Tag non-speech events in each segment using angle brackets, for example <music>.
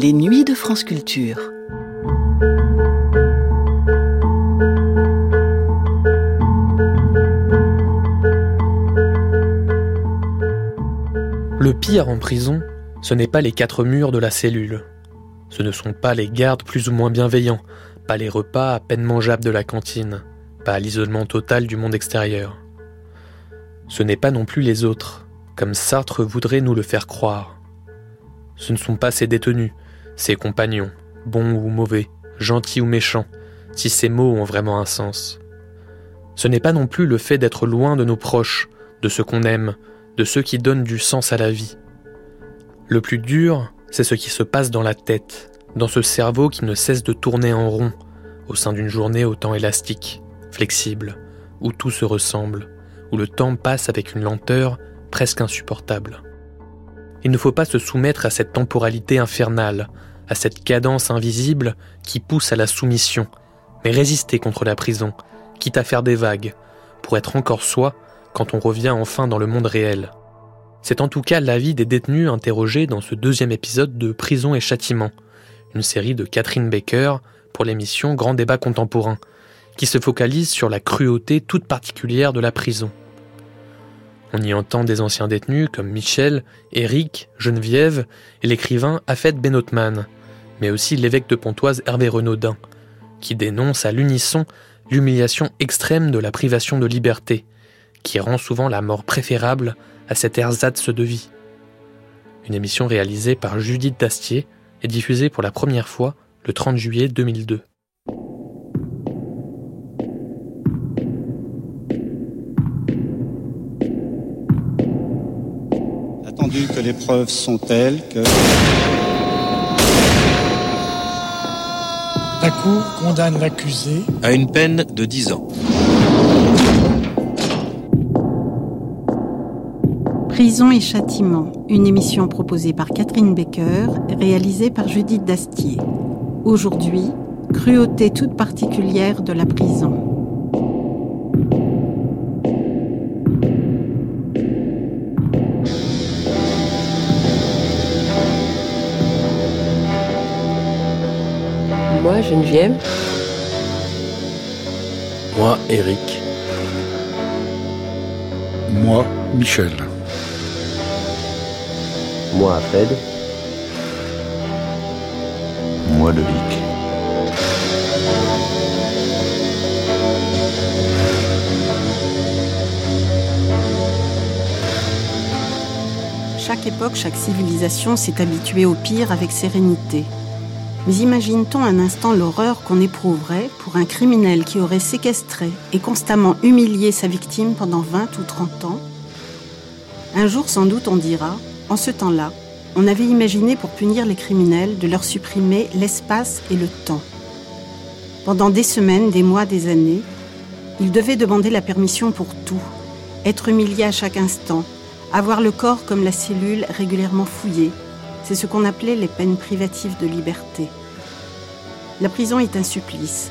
Les nuits de France Culture. Le pire en prison, ce n'est pas les quatre murs de la cellule. Ce ne sont pas les gardes plus ou moins bienveillants, pas les repas à peine mangeables de la cantine, pas l'isolement total du monde extérieur. Ce n'est pas non plus les autres, comme Sartre voudrait nous le faire croire. Ce ne sont pas ses détenus, ses compagnons, bons ou mauvais, gentils ou méchants, si ces mots ont vraiment un sens. Ce n'est pas non plus le fait d'être loin de nos proches, de ceux qu'on aime, de ceux qui donnent du sens à la vie. Le plus dur, c'est ce qui se passe dans la tête, dans ce cerveau qui ne cesse de tourner en rond, au sein d'une journée au temps élastique, flexible, où tout se ressemble, où le temps passe avec une lenteur presque insupportable. Il ne faut pas se soumettre à cette temporalité infernale, à cette cadence invisible qui pousse à la soumission, mais résister contre la prison, quitte à faire des vagues, pour être encore soi quand on revient enfin dans le monde réel. C'est en tout cas l'avis des détenus interrogés dans ce deuxième épisode de Prison et Châtiment, une série de Catherine Baker pour l'émission Grand Débat Contemporain, qui se focalise sur la cruauté toute particulière de la prison. On y entend des anciens détenus comme Michel, Éric, Geneviève et l'écrivain Afet Benotman, mais aussi l'évêque de Pontoise Hervé Renaudin, qui dénonce à l'unisson l'humiliation extrême de la privation de liberté, qui rend souvent la mort préférable à cet ersatz de vie. Une émission réalisée par Judith Dastier et diffusée pour la première fois le 30 juillet 2002. que les preuves sont telles que... Cour condamne l'accusé à une peine de 10 ans. Prison et châtiment, une émission proposée par Catherine Baker, réalisée par Judith Dastier. Aujourd'hui, cruauté toute particulière de la prison. Moi, Geneviève. Moi, Eric. Moi, Michel. Moi, Fred. Moi, Loïc. Chaque époque, chaque civilisation s'est habituée au pire avec sérénité. Mais imagine-t-on un instant l'horreur qu'on éprouverait pour un criminel qui aurait séquestré et constamment humilié sa victime pendant 20 ou 30 ans? Un jour, sans doute, on dira, en ce temps-là, on avait imaginé pour punir les criminels de leur supprimer l'espace et le temps. Pendant des semaines, des mois, des années, ils devaient demander la permission pour tout, être humiliés à chaque instant, avoir le corps comme la cellule régulièrement fouillé, c'est ce qu'on appelait les peines privatives de liberté. La prison est un supplice,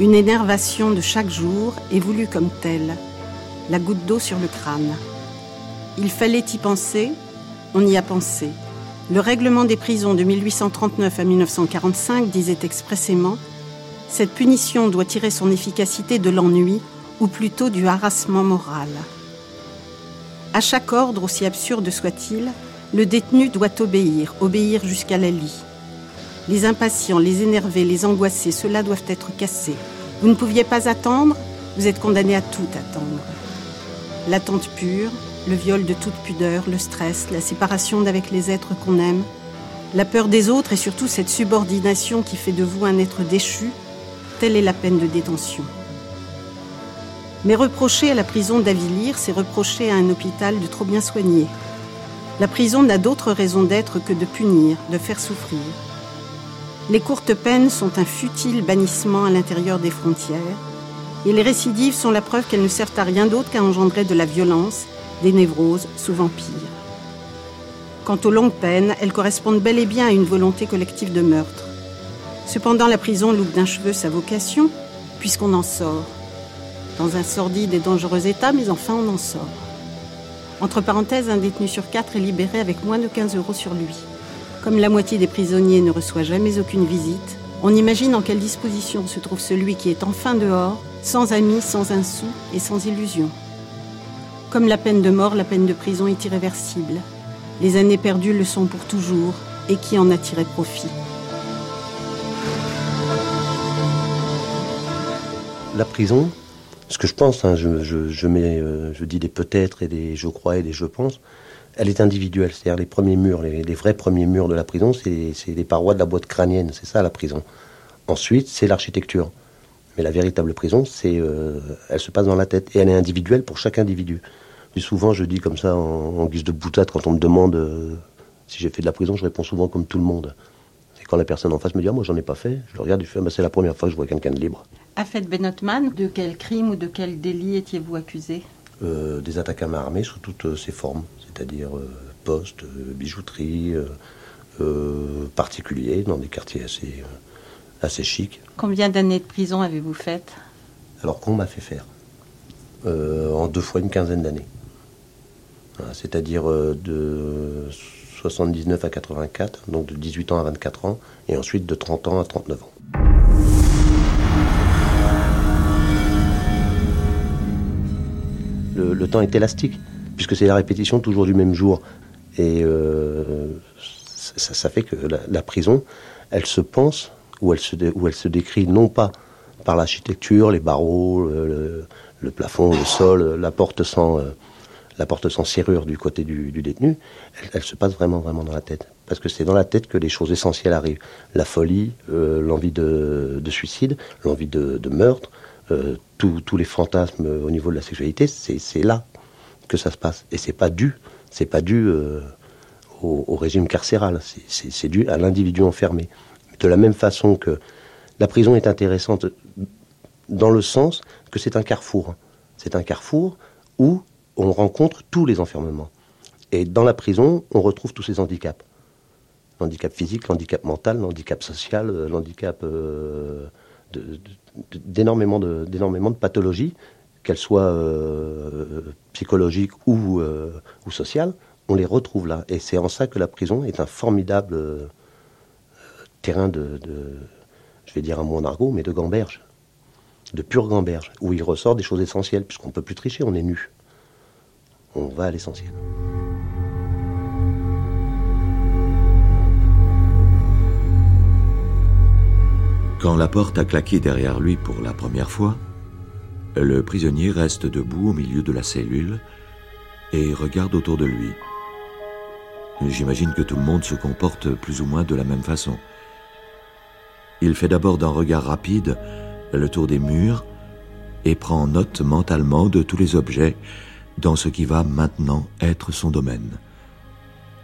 une énervation de chaque jour et voulue comme telle, la goutte d'eau sur le crâne. Il fallait y penser, on y a pensé. Le règlement des prisons de 1839 à 1945 disait expressément Cette punition doit tirer son efficacité de l'ennui, ou plutôt du harassement moral. À chaque ordre, aussi absurde soit-il, le détenu doit obéir, obéir jusqu'à la lie. Les impatients, les énervés, les angoissés, ceux-là doivent être cassés. Vous ne pouviez pas attendre, vous êtes condamné à tout attendre. L'attente pure, le viol de toute pudeur, le stress, la séparation d'avec les êtres qu'on aime, la peur des autres et surtout cette subordination qui fait de vous un être déchu, telle est la peine de détention. Mais reprocher à la prison d'Avilir, c'est reprocher à un hôpital de trop bien soigner, la prison n'a d'autre raison d'être que de punir, de faire souffrir. Les courtes peines sont un futile bannissement à l'intérieur des frontières, et les récidives sont la preuve qu'elles ne servent à rien d'autre qu'à engendrer de la violence, des névroses, souvent pires. Quant aux longues peines, elles correspondent bel et bien à une volonté collective de meurtre. Cependant, la prison loupe d'un cheveu sa vocation, puisqu'on en sort. Dans un sordide et dangereux état, mais enfin on en sort. Entre parenthèses, un détenu sur quatre est libéré avec moins de 15 euros sur lui. Comme la moitié des prisonniers ne reçoit jamais aucune visite, on imagine en quelle disposition se trouve celui qui est enfin dehors, sans amis, sans un sou et sans illusion. Comme la peine de mort, la peine de prison est irréversible. Les années perdues le sont pour toujours, et qui en a tiré profit? La prison, ce que je pense, hein, euh, je dis des peut-être et des je crois et des je pense, elle est individuelle. C'est-à-dire les premiers murs, les, vrais premiers murs de la prison, c'est les parois de la boîte crânienne, c'est ça la prison. Ensuite, c'est l'architecture. Mais la véritable prison, c'est, euh, elle se passe dans la tête et elle est individuelle pour chaque individu. Et souvent, je dis comme ça en, guise de boutade quand on me demande euh, si j'ai fait de la prison, je réponds souvent comme tout le monde. Et quand la personne en face me dit ah, moi j'en ai pas fait, je le regarde, je fais bah, c'est la première fois que je vois quelqu'un de libre. Afet Benotman, de quel crime ou de quel délit étiez-vous accusé? Euh, Des attaques à main armée sous toutes ses formes, c'est-à-dire poste, bijouterie, particulier, dans des quartiers assez assez chic. Combien d'années de prison avez-vous faites? Alors qu'on m'a fait faire euh, En deux fois une quinzaine d'années. C'est-à-dire euh, de 79 à 84, donc de 18 ans à 24 ans, et ensuite de 30 ans à 39 ans. Le, temps est élastique, puisque c'est la répétition toujours du même jour. Et euh, ça, fait que la prison, elle se pense où elle se, où elle se décrit non pas par l'architecture, les barreaux, le, plafond, le sol, la porte sans, euh, la porte sans serrure du côté du, détenu, elle, se passe vraiment, vraiment dans la tête. Parce que c'est dans la tête que les choses essentielles arrivent. La folie, euh, l'envie de, suicide, l'envie de, meurtre, euh, tous les fantasmes au niveau de la sexualité, c'est là que ça se passe. Et c'est pas dû, c'est pas dû au, au, régime carcéral, c'est dû à l'individu enfermé. De la même façon que la prison est intéressante dans le sens que c'est un carrefour. C'est un carrefour où on rencontre tous les enfermements. Et dans la prison, on retrouve tous ces handicaps. L'handicap physique, l'handicap mental, l'handicap social, euh, l'handicap euh, d'énormément de, pathologies, qu'elles soient euh, psychologiques ou, ou sociales, on les retrouve là. Et c'est en ça que la prison est un formidable terrain de, je vais dire un mot en argot, mais de gamberge, de pure gamberge, où il ressort des choses essentielles, puisqu'on ne peut plus tricher, on est nu. On va à l'essentiel. Quand la porte a claqué derrière lui pour la première fois, le prisonnier reste debout au milieu de la cellule et regarde autour de lui. J'imagine que tout le monde se comporte plus ou moins de la même façon. Il fait d'abord d'un regard rapide le tour des murs et prend note mentalement de tous les objets dans ce qui va maintenant être son domaine.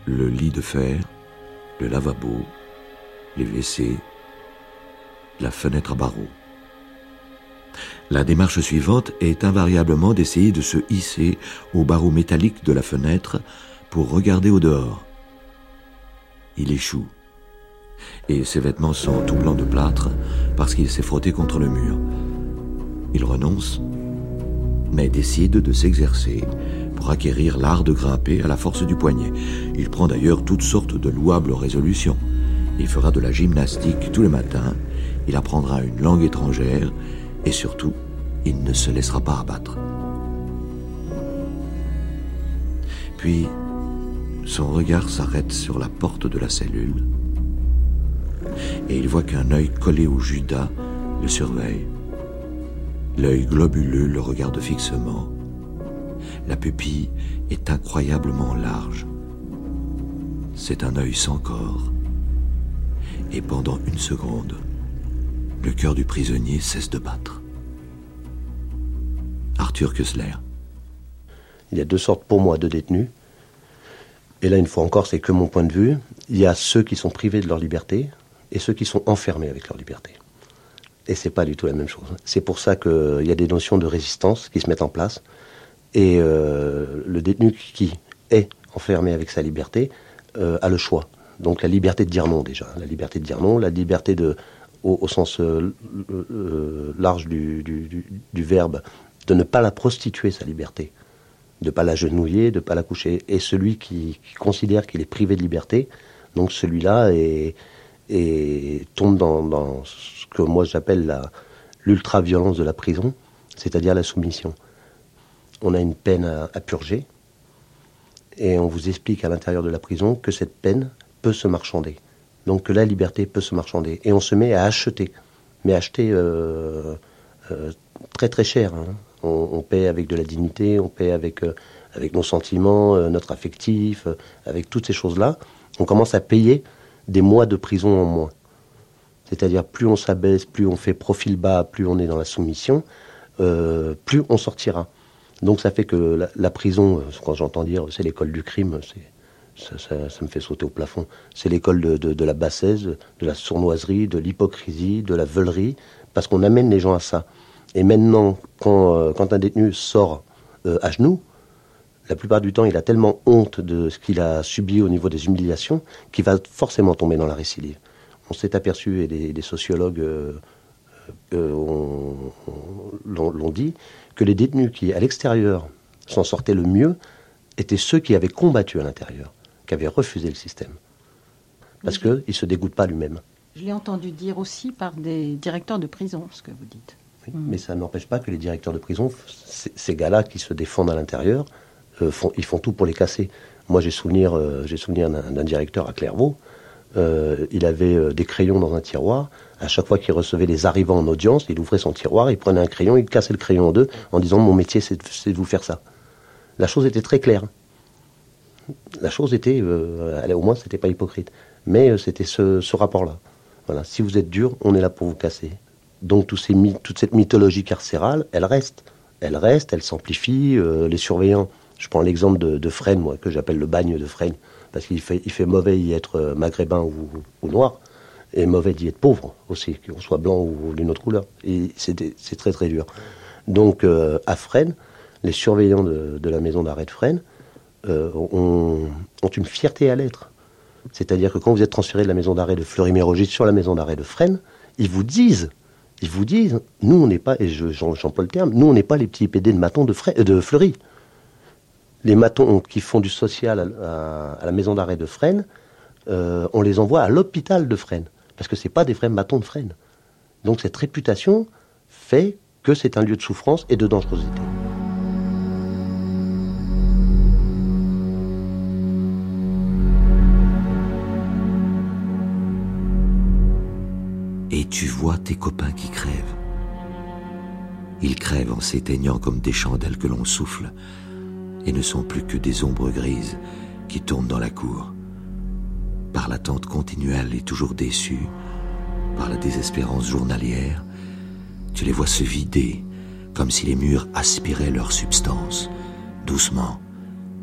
Le lit de fer, le lavabo, les WC, la fenêtre à barreaux. La démarche suivante est invariablement d'essayer de se hisser au barreau métallique de la fenêtre pour regarder au dehors. Il échoue et ses vêtements sont tout blancs de plâtre parce qu'il s'est frotté contre le mur. Il renonce, mais décide de s'exercer pour acquérir l'art de grimper à la force du poignet. Il prend d'ailleurs toutes sortes de louables résolutions. Il fera de la gymnastique tous les matins, il apprendra une langue étrangère et surtout, il ne se laissera pas abattre. Puis, son regard s'arrête sur la porte de la cellule et il voit qu'un œil collé au Judas le surveille. L'œil globuleux le regarde fixement. La pupille est incroyablement large. C'est un œil sans corps. Et pendant une seconde, le cœur du prisonnier cesse de battre. Arthur Kessler. Il y a deux sortes pour moi de détenus. Et là, une fois encore, c'est que mon point de vue. Il y a ceux qui sont privés de leur liberté, et ceux qui sont enfermés avec leur liberté. Et c'est pas du tout la même chose. C'est pour ça qu'il y a des notions de résistance qui se mettent en place. Et euh, le détenu qui est enfermé avec sa liberté euh, a le choix. Donc la liberté de dire non déjà, la liberté de dire non, la liberté de, au, sens euh, large du, du, verbe, de ne pas la prostituer sa liberté, de ne pas la genouiller, de ne pas la coucher. Et celui qui, considère qu'il est privé de liberté Donc celui-là tombe dans, ce que moi j'appelle l'ultra-violence de la prison, c'est-à-dire la soumission. On a une peine à, purger, et on vous explique à l'intérieur de la prison que cette peine peut se marchander. Donc la liberté peut se marchander. Et on se met à acheter, mais acheter euh, euh, très très cher. Hein. On, paie avec de la dignité, on paie avec, euh, avec nos sentiments, notre affectif, avec toutes ces choses-là. On commence à payer des mois de prison en moins. C'est-à-dire plus on s'abaisse, plus on fait profil bas, plus on est dans la soumission, plus on sortira. Donc ça fait que la, prison, quand j'entends dire c'est l'école du crime, ça, me fait sauter au plafond. C'est l'école de, la bassesse, de la sournoiserie, de l'hypocrisie, de la veulerie, parce qu'on amène les gens à ça. Et maintenant, quand, euh, un détenu sort euh, à genoux, la plupart du temps, il a tellement honte de ce qu'il a subi au niveau des humiliations qu'il va forcément tomber dans la récidive. On s'est aperçu, et des, sociologues euh, l'ont dit, que les détenus qui, à l'extérieur, s'en sortaient le mieux, étaient ceux qui avaient combattu à l'intérieur, qui avaient refusé le système. Parce qu'il ne se dégoûte pas lui-même. Je l'ai entendu dire aussi par des directeurs de prison, ce que vous dites. Mais ça n'empêche pas que les directeurs de prison, ces gars-là qui se défendent à l'intérieur, euh, ils font tout pour les casser. Moi, j'ai souvenir, euh, j'ai souvenir d'un directeur à Clairvaux. Euh, il avait des crayons dans un tiroir. À chaque fois qu'il recevait les arrivants en audience, il ouvrait son tiroir, il prenait un crayon, il cassait le crayon en deux en disant Mon métier, c'est de vous faire ça. La chose était très claire. La chose était, euh, au moins, c'était pas hypocrite. Mais euh, c'était ce, rapport-là. Voilà. Si vous êtes dur, on est là pour vous casser. Donc toute cette mythologie carcérale, elle reste. Elle reste, elle s'amplifie. Euh, les surveillants, je prends l'exemple de, de Fresnes, moi, que j'appelle le bagne de Fresnes, parce qu'il fait, mauvais y être maghrébin ou noir et mauvais d'y être pauvre aussi, qu'on soit blanc ou d'une autre couleur. Et c'est très très dur. Donc à Fresnes, les surveillants de, la maison d'arrêt de Fresnes euh, ont, une fierté à l'être. C'est-à-dire que quand vous êtes transféré de la maison d'arrêt de Fleury-Mérogis sur la maison d'arrêt de Fresnes, ils vous disent, ils vous disent, nous on n'est pas, et j'emploie le terme, nous on n'est pas les petits PD de matons de, euh, de Fleury. Les matons qui font du social à, la maison d'arrêt de Fresnes, on les envoie à l'hôpital de Fresnes parce que ce pas des vrais matons de freine. Donc cette réputation fait que c'est un lieu de souffrance et de dangerosité. Et tu vois tes copains qui crèvent. Ils crèvent en s'éteignant comme des chandelles que l'on souffle, et ne sont plus que des ombres grises qui tournent dans la cour par l'attente continuelle et toujours déçue, par la désespérance journalière, tu les vois se vider, comme si les murs aspiraient leur substance, doucement,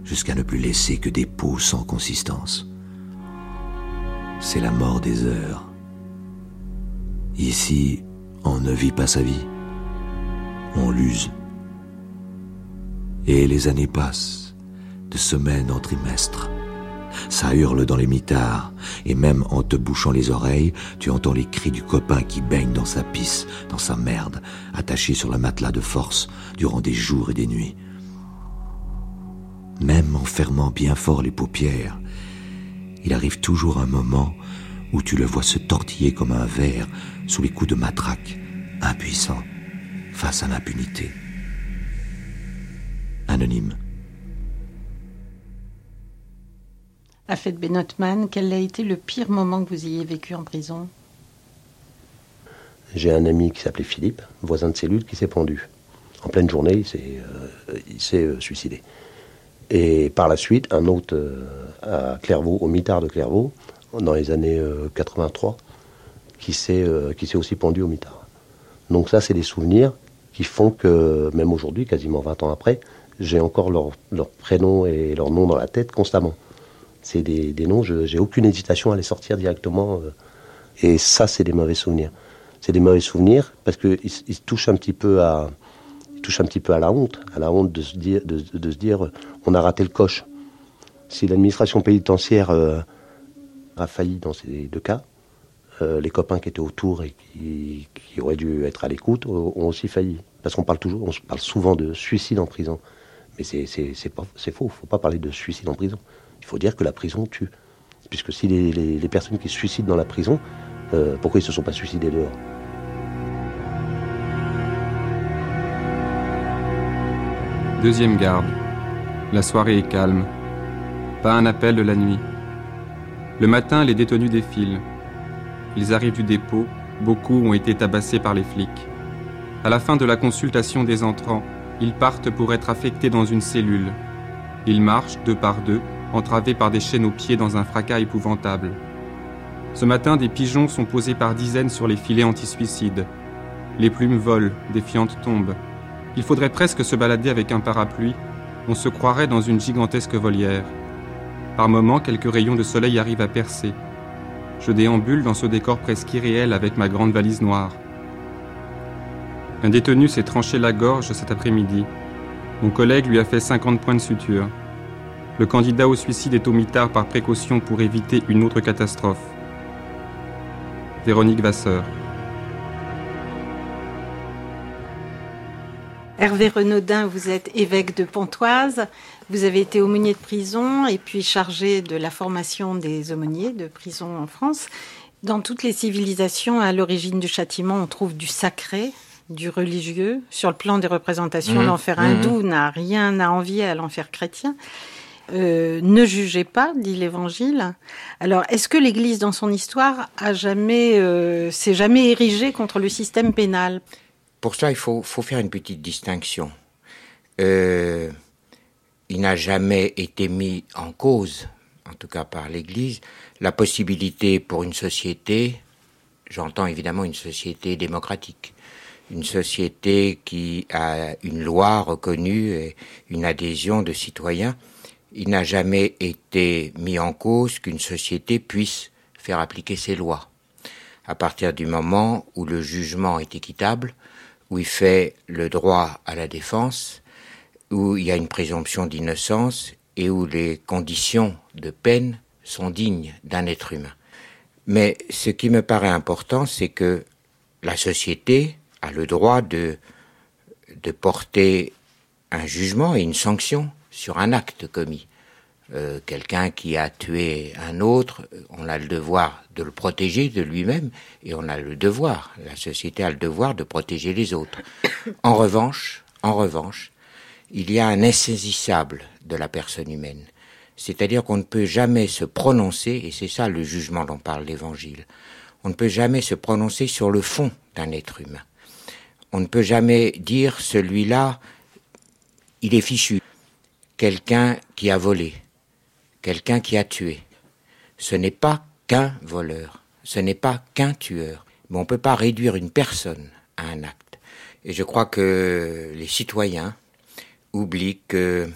jusqu'à ne plus laisser que des peaux sans consistance. C'est la mort des heures. Ici, on ne vit pas sa vie, on l'use. Et les années passent, de semaine en trimestre, ça hurle dans les mitards, et même en te bouchant les oreilles, tu entends les cris du copain qui baigne dans sa pisse, dans sa merde, attaché sur le matelas de force durant des jours et des nuits. Même en fermant bien fort les paupières, il arrive toujours un moment où tu le vois se tortiller comme un ver sous les coups de matraque, impuissant, face à l'impunité. Anonyme. Afed Benotman, quel a été le pire moment que vous ayez vécu en prison? J'ai un ami qui s'appelait Philippe, voisin de cellule, qui s'est pendu. En pleine journée, il s'est, euh, euh, suicidé. Et par la suite, un autre euh, à Clairvaux, au mitard de Clairvaux, dans les années 83, qui s'est, qui s'est aussi pendu au mitard. Donc ça, c'est des souvenirs qui font que, même aujourd'hui, quasiment 20 ans après, j'ai encore leur, leur prénom et leur nom dans la tête constamment. C'est des, noms, je j'ai aucune hésitation à les sortir directement. Euh. et ça, c'est des mauvais souvenirs. C'est des mauvais souvenirs parce qu'ils ils touchent un petit peu à, un petit peu à la honte, à la honte de se dire, de, se dire, on a raté le coche. Si l'administration pénitentiaire euh, a failli dans ces deux cas, euh, les copains qui étaient autour et qui, qui auraient dû être à l'écoute ont aussi failli. Parce qu'on parle toujours, on parle souvent de suicide en prison. Mais c'est faux, il ne faut pas parler de suicide en prison. Il faut dire que la prison tue. puisque si les, personnes qui se suicident dans la prison, euh, pourquoi ils ne se sont pas suicidés dehors? Deuxième garde. La soirée est calme. Pas un appel de la nuit. Le matin, les détenus défilent. Ils arrivent du dépôt, beaucoup ont été tabassés par les flics. À la fin de la consultation des entrants, ils partent pour être affectés dans une cellule. Ils marchent deux par deux, entravés par des chaînes aux pieds dans un fracas épouvantable. Ce matin, des pigeons sont posés par dizaines sur les filets anti-suicides. Les plumes volent, des fientes tombent. Il faudrait presque se balader avec un parapluie. On se croirait dans une gigantesque volière. Par moments, quelques rayons de soleil arrivent à percer. Je déambule dans ce décor presque irréel avec ma grande valise noire. Un détenu s'est tranché la gorge cet après-midi. Mon collègue lui a fait 50 points de suture. Le candidat au suicide est au mitard par précaution pour éviter une autre catastrophe. Véronique Vasseur. Hervé Renaudin, vous êtes évêque de Pontoise. Vous avez été aumônier de prison et puis chargé de la formation des aumôniers de prison en France. Dans toutes les civilisations, à l'origine du châtiment, on trouve du sacré, du religieux. Sur le plan des représentations, mmh. l'enfer mmh. hindou n'a rien à envier à l'enfer chrétien. Euh, ne jugez pas, dit l'Évangile. Alors, est-ce que l'Église, dans son histoire, a jamais, euh, s'est jamais érigée contre le système pénal? Pour ça, il faut, faire une petite distinction. Euh, il n'a jamais été mis en cause, en tout cas par l'Église, la possibilité pour une société, j'entends évidemment une société démocratique, une société qui a une loi reconnue et une adhésion de citoyens, il n'a jamais été mis en cause qu'une société puisse faire appliquer ses lois. À partir du moment où le jugement est équitable, où il fait le droit à la défense, où il y a une présomption d'innocence et où les conditions de peine sont dignes d'un être humain. Mais ce qui me paraît important, c'est que la société a le droit de, de porter un jugement et une sanction sur un acte commis. Euh, quelqu'un qui a tué un autre, on a le devoir de le protéger de lui-même et on a le devoir, la société a le devoir de protéger les autres. <coughs> En revanche, en revanche, il y a un insaisissable de la personne humaine. C'est-à-dire qu'on ne peut jamais se prononcer, et c'est ça le jugement dont parle l'Évangile, on ne peut jamais se prononcer sur le fond d'un être humain. On ne peut jamais dire celui-là, il est fichu, quelqu'un qui a volé, quelqu'un qui a tué. Ce n'est pas qu'un voleur, ce n'est pas qu'un tueur, mais on ne peut pas réduire une personne à un acte. Et je crois que les citoyens oublient que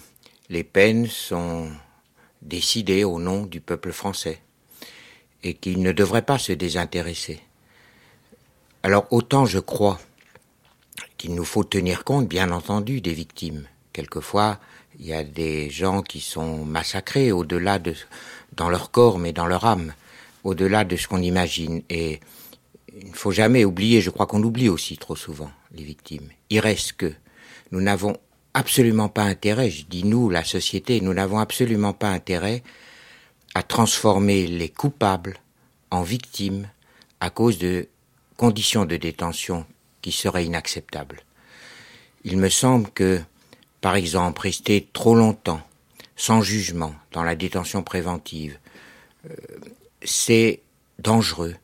les peines sont décidées au nom du peuple français et qu'ils ne devraient pas se désintéresser. Alors autant je crois qu'il nous faut tenir compte, bien entendu, des victimes. Quelquefois, il y a des gens qui sont massacrés au-delà de, dans leur corps, mais dans leur âme, au-delà de ce qu'on imagine. Et il ne faut jamais oublier, je crois qu'on oublie aussi trop souvent les victimes. Il reste que nous n'avons absolument pas intérêt, je dis nous, la société, nous n'avons absolument pas intérêt à transformer les coupables en victimes à cause de conditions de détention qui seraient inacceptables. Il me semble que par exemple, rester trop longtemps, sans jugement, dans la détention préventive, euh, c'est dangereux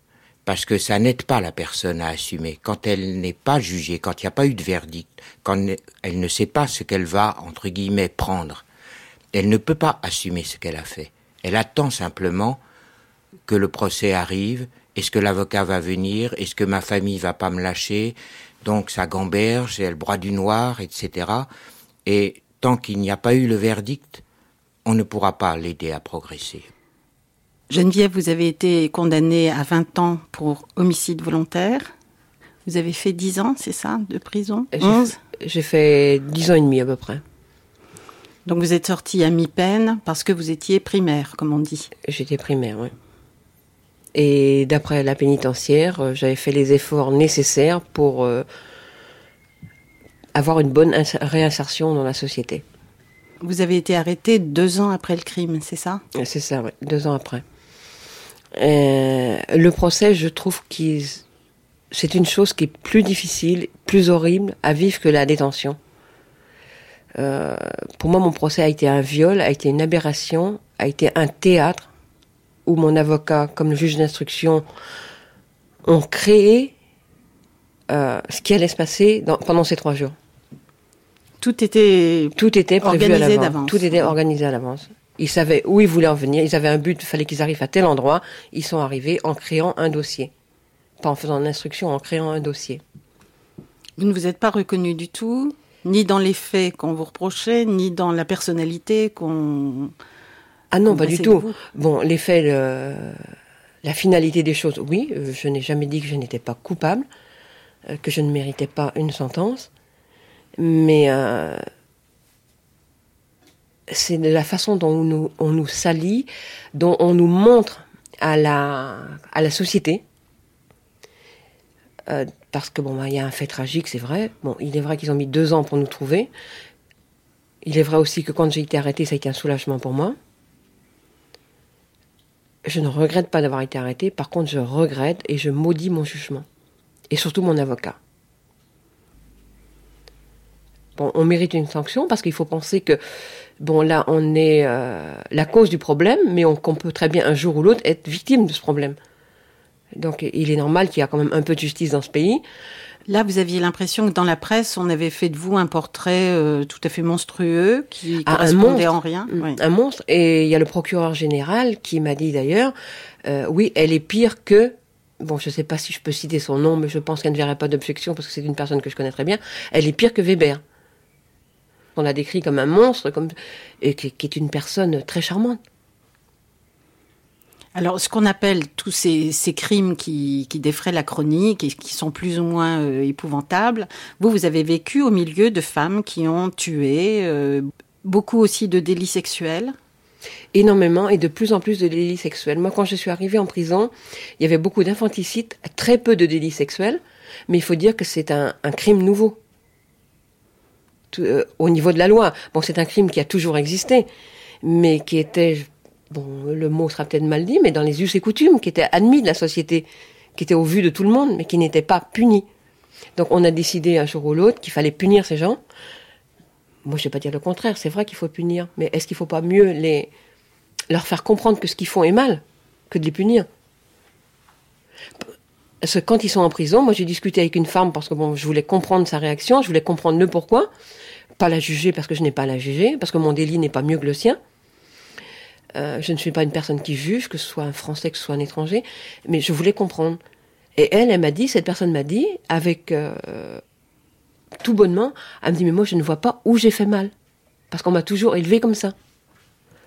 parce que ça n'aide pas la personne à assumer. Quand elle n'est pas jugée, quand il n'y a pas eu de verdict, quand elle ne sait pas ce qu'elle va, entre guillemets, prendre, elle ne peut pas assumer ce qu'elle a fait. Elle attend simplement que le procès arrive, est-ce que l'avocat va venir, est-ce que ma famille va pas me lâcher, donc ça gamberge, elle broie du noir, etc. Et tant qu'il n'y a pas eu le verdict, on ne pourra pas l'aider à progresser. Geneviève, vous avez été condamnée à 20 ans pour homicide volontaire. Vous avez fait 10 ans, c'est ça, de prison? 11 J'ai fait 10 ans et demi à peu près. Donc vous êtes sortie à mi-peine parce que vous étiez primaire, comme on dit. J'étais primaire, oui. Et d'après la pénitentiaire, euh, j'avais fait les efforts nécessaires pour euh, avoir une bonne réinsertion dans la société. Vous avez été arrêté deux ans après le crime, c'est ça? C'est ça, oui, deux ans après. Euh, le procès, je trouve que c'est une chose qui est plus difficile, plus horrible à vivre que la détention. Euh, pour moi, mon procès a été un viol, a été une aberration, a été un théâtre où mon avocat, comme le juge d'instruction, ont créé euh, ce qui allait se passer pendant ces trois jours. Tout était, tout était prévu organisé d'avance. Tout était organisé à l'avance. Ils savaient où ils voulaient en venir. Ils avaient un but. Il fallait qu'ils arrivent à tel endroit. Ils sont arrivés en créant un dossier, pas en faisant l'instruction, en créant un dossier. Vous ne vous êtes pas reconnu du tout, ni dans les faits qu'on vous reprochait, ni dans la personnalité qu'on. Ah non, pas du tout. Bon, les faits, la finalité des choses, oui. Euh, je n'ai jamais dit que je n'étais pas coupable, euh, que je ne méritais pas une sentence. Mais euh, c'est la façon dont on nous, on nous salit, dont on nous montre à la, à la société. Euh, parce que bon, bah, il y a un fait tragique, c'est vrai. Bon, il est vrai qu'ils ont mis deux ans pour nous trouver. Il est vrai aussi que quand j'ai été arrêtée, ça a été un soulagement pour moi. Je ne regrette pas d'avoir été arrêtée. Par contre, je regrette et je maudis mon jugement. Et surtout mon avocat on mérite une sanction parce qu'il faut penser que, bon, là, on est euh, la cause du problème, mais on, qu'on peut très bien un jour ou l'autre être victime de ce problème. Donc, il est normal qu'il y a quand même un peu de justice dans ce pays. Là, vous aviez l'impression que dans la presse, on avait fait de vous un portrait euh, tout à fait monstrueux, qui ah, correspondait en rien. Mm, un monstre. Et il y a le procureur général qui m'a dit d'ailleurs, euh, oui, elle est pire que bon, je ne sais pas si je peux citer son nom, mais je pense qu'elle ne verrait pas d'objection parce que c'est une personne que je connais très bien. Elle est pire que Weber. On l'a décrit comme un monstre, comme, et qui, est une personne très charmante. Alors, ce qu'on appelle tous ces, crimes qui, défraient la chronique et qui sont plus ou moins euh, épouvantables, vous, vous avez vécu au milieu de femmes qui ont tué, euh, beaucoup aussi de délits sexuels? Énormément et de plus en plus de délits sexuels. Moi, quand je suis arrivée en prison, il y avait beaucoup d'infanticides, très peu de délits sexuels, mais il faut dire que c'est un crime nouveau. Euh, au niveau de la loi. Bon, c'est un crime qui a toujours existé, mais qui était, bon, le mot sera peut-être mal dit, mais dans les us et coutumes, qui était admis de la société, qui était au vu de tout le monde, mais qui n'était pas puni. Donc on a décidé un jour ou l'autre qu'il fallait punir ces gens. Moi, je ne vais pas dire le contraire, c'est vrai qu'il faut punir, mais est-ce qu'il ne faut pas mieux les, leur faire comprendre que ce qu'ils font est mal que de les punir? Parce que quand ils sont en prison, moi j'ai discuté avec une femme parce que bon, je voulais comprendre sa réaction, je voulais comprendre le pourquoi, pas la juger parce que je n'ai pas à la juger, parce que mon délit n'est pas mieux que le sien. Euh, je ne suis pas une personne qui juge, que ce soit un Français, que ce soit un étranger, mais je voulais comprendre. Et elle, elle m'a dit, cette personne m'a dit, avec euh, tout bonnement, elle me dit, mais moi je ne vois pas où j'ai fait mal, parce qu'on m'a toujours élevé comme ça.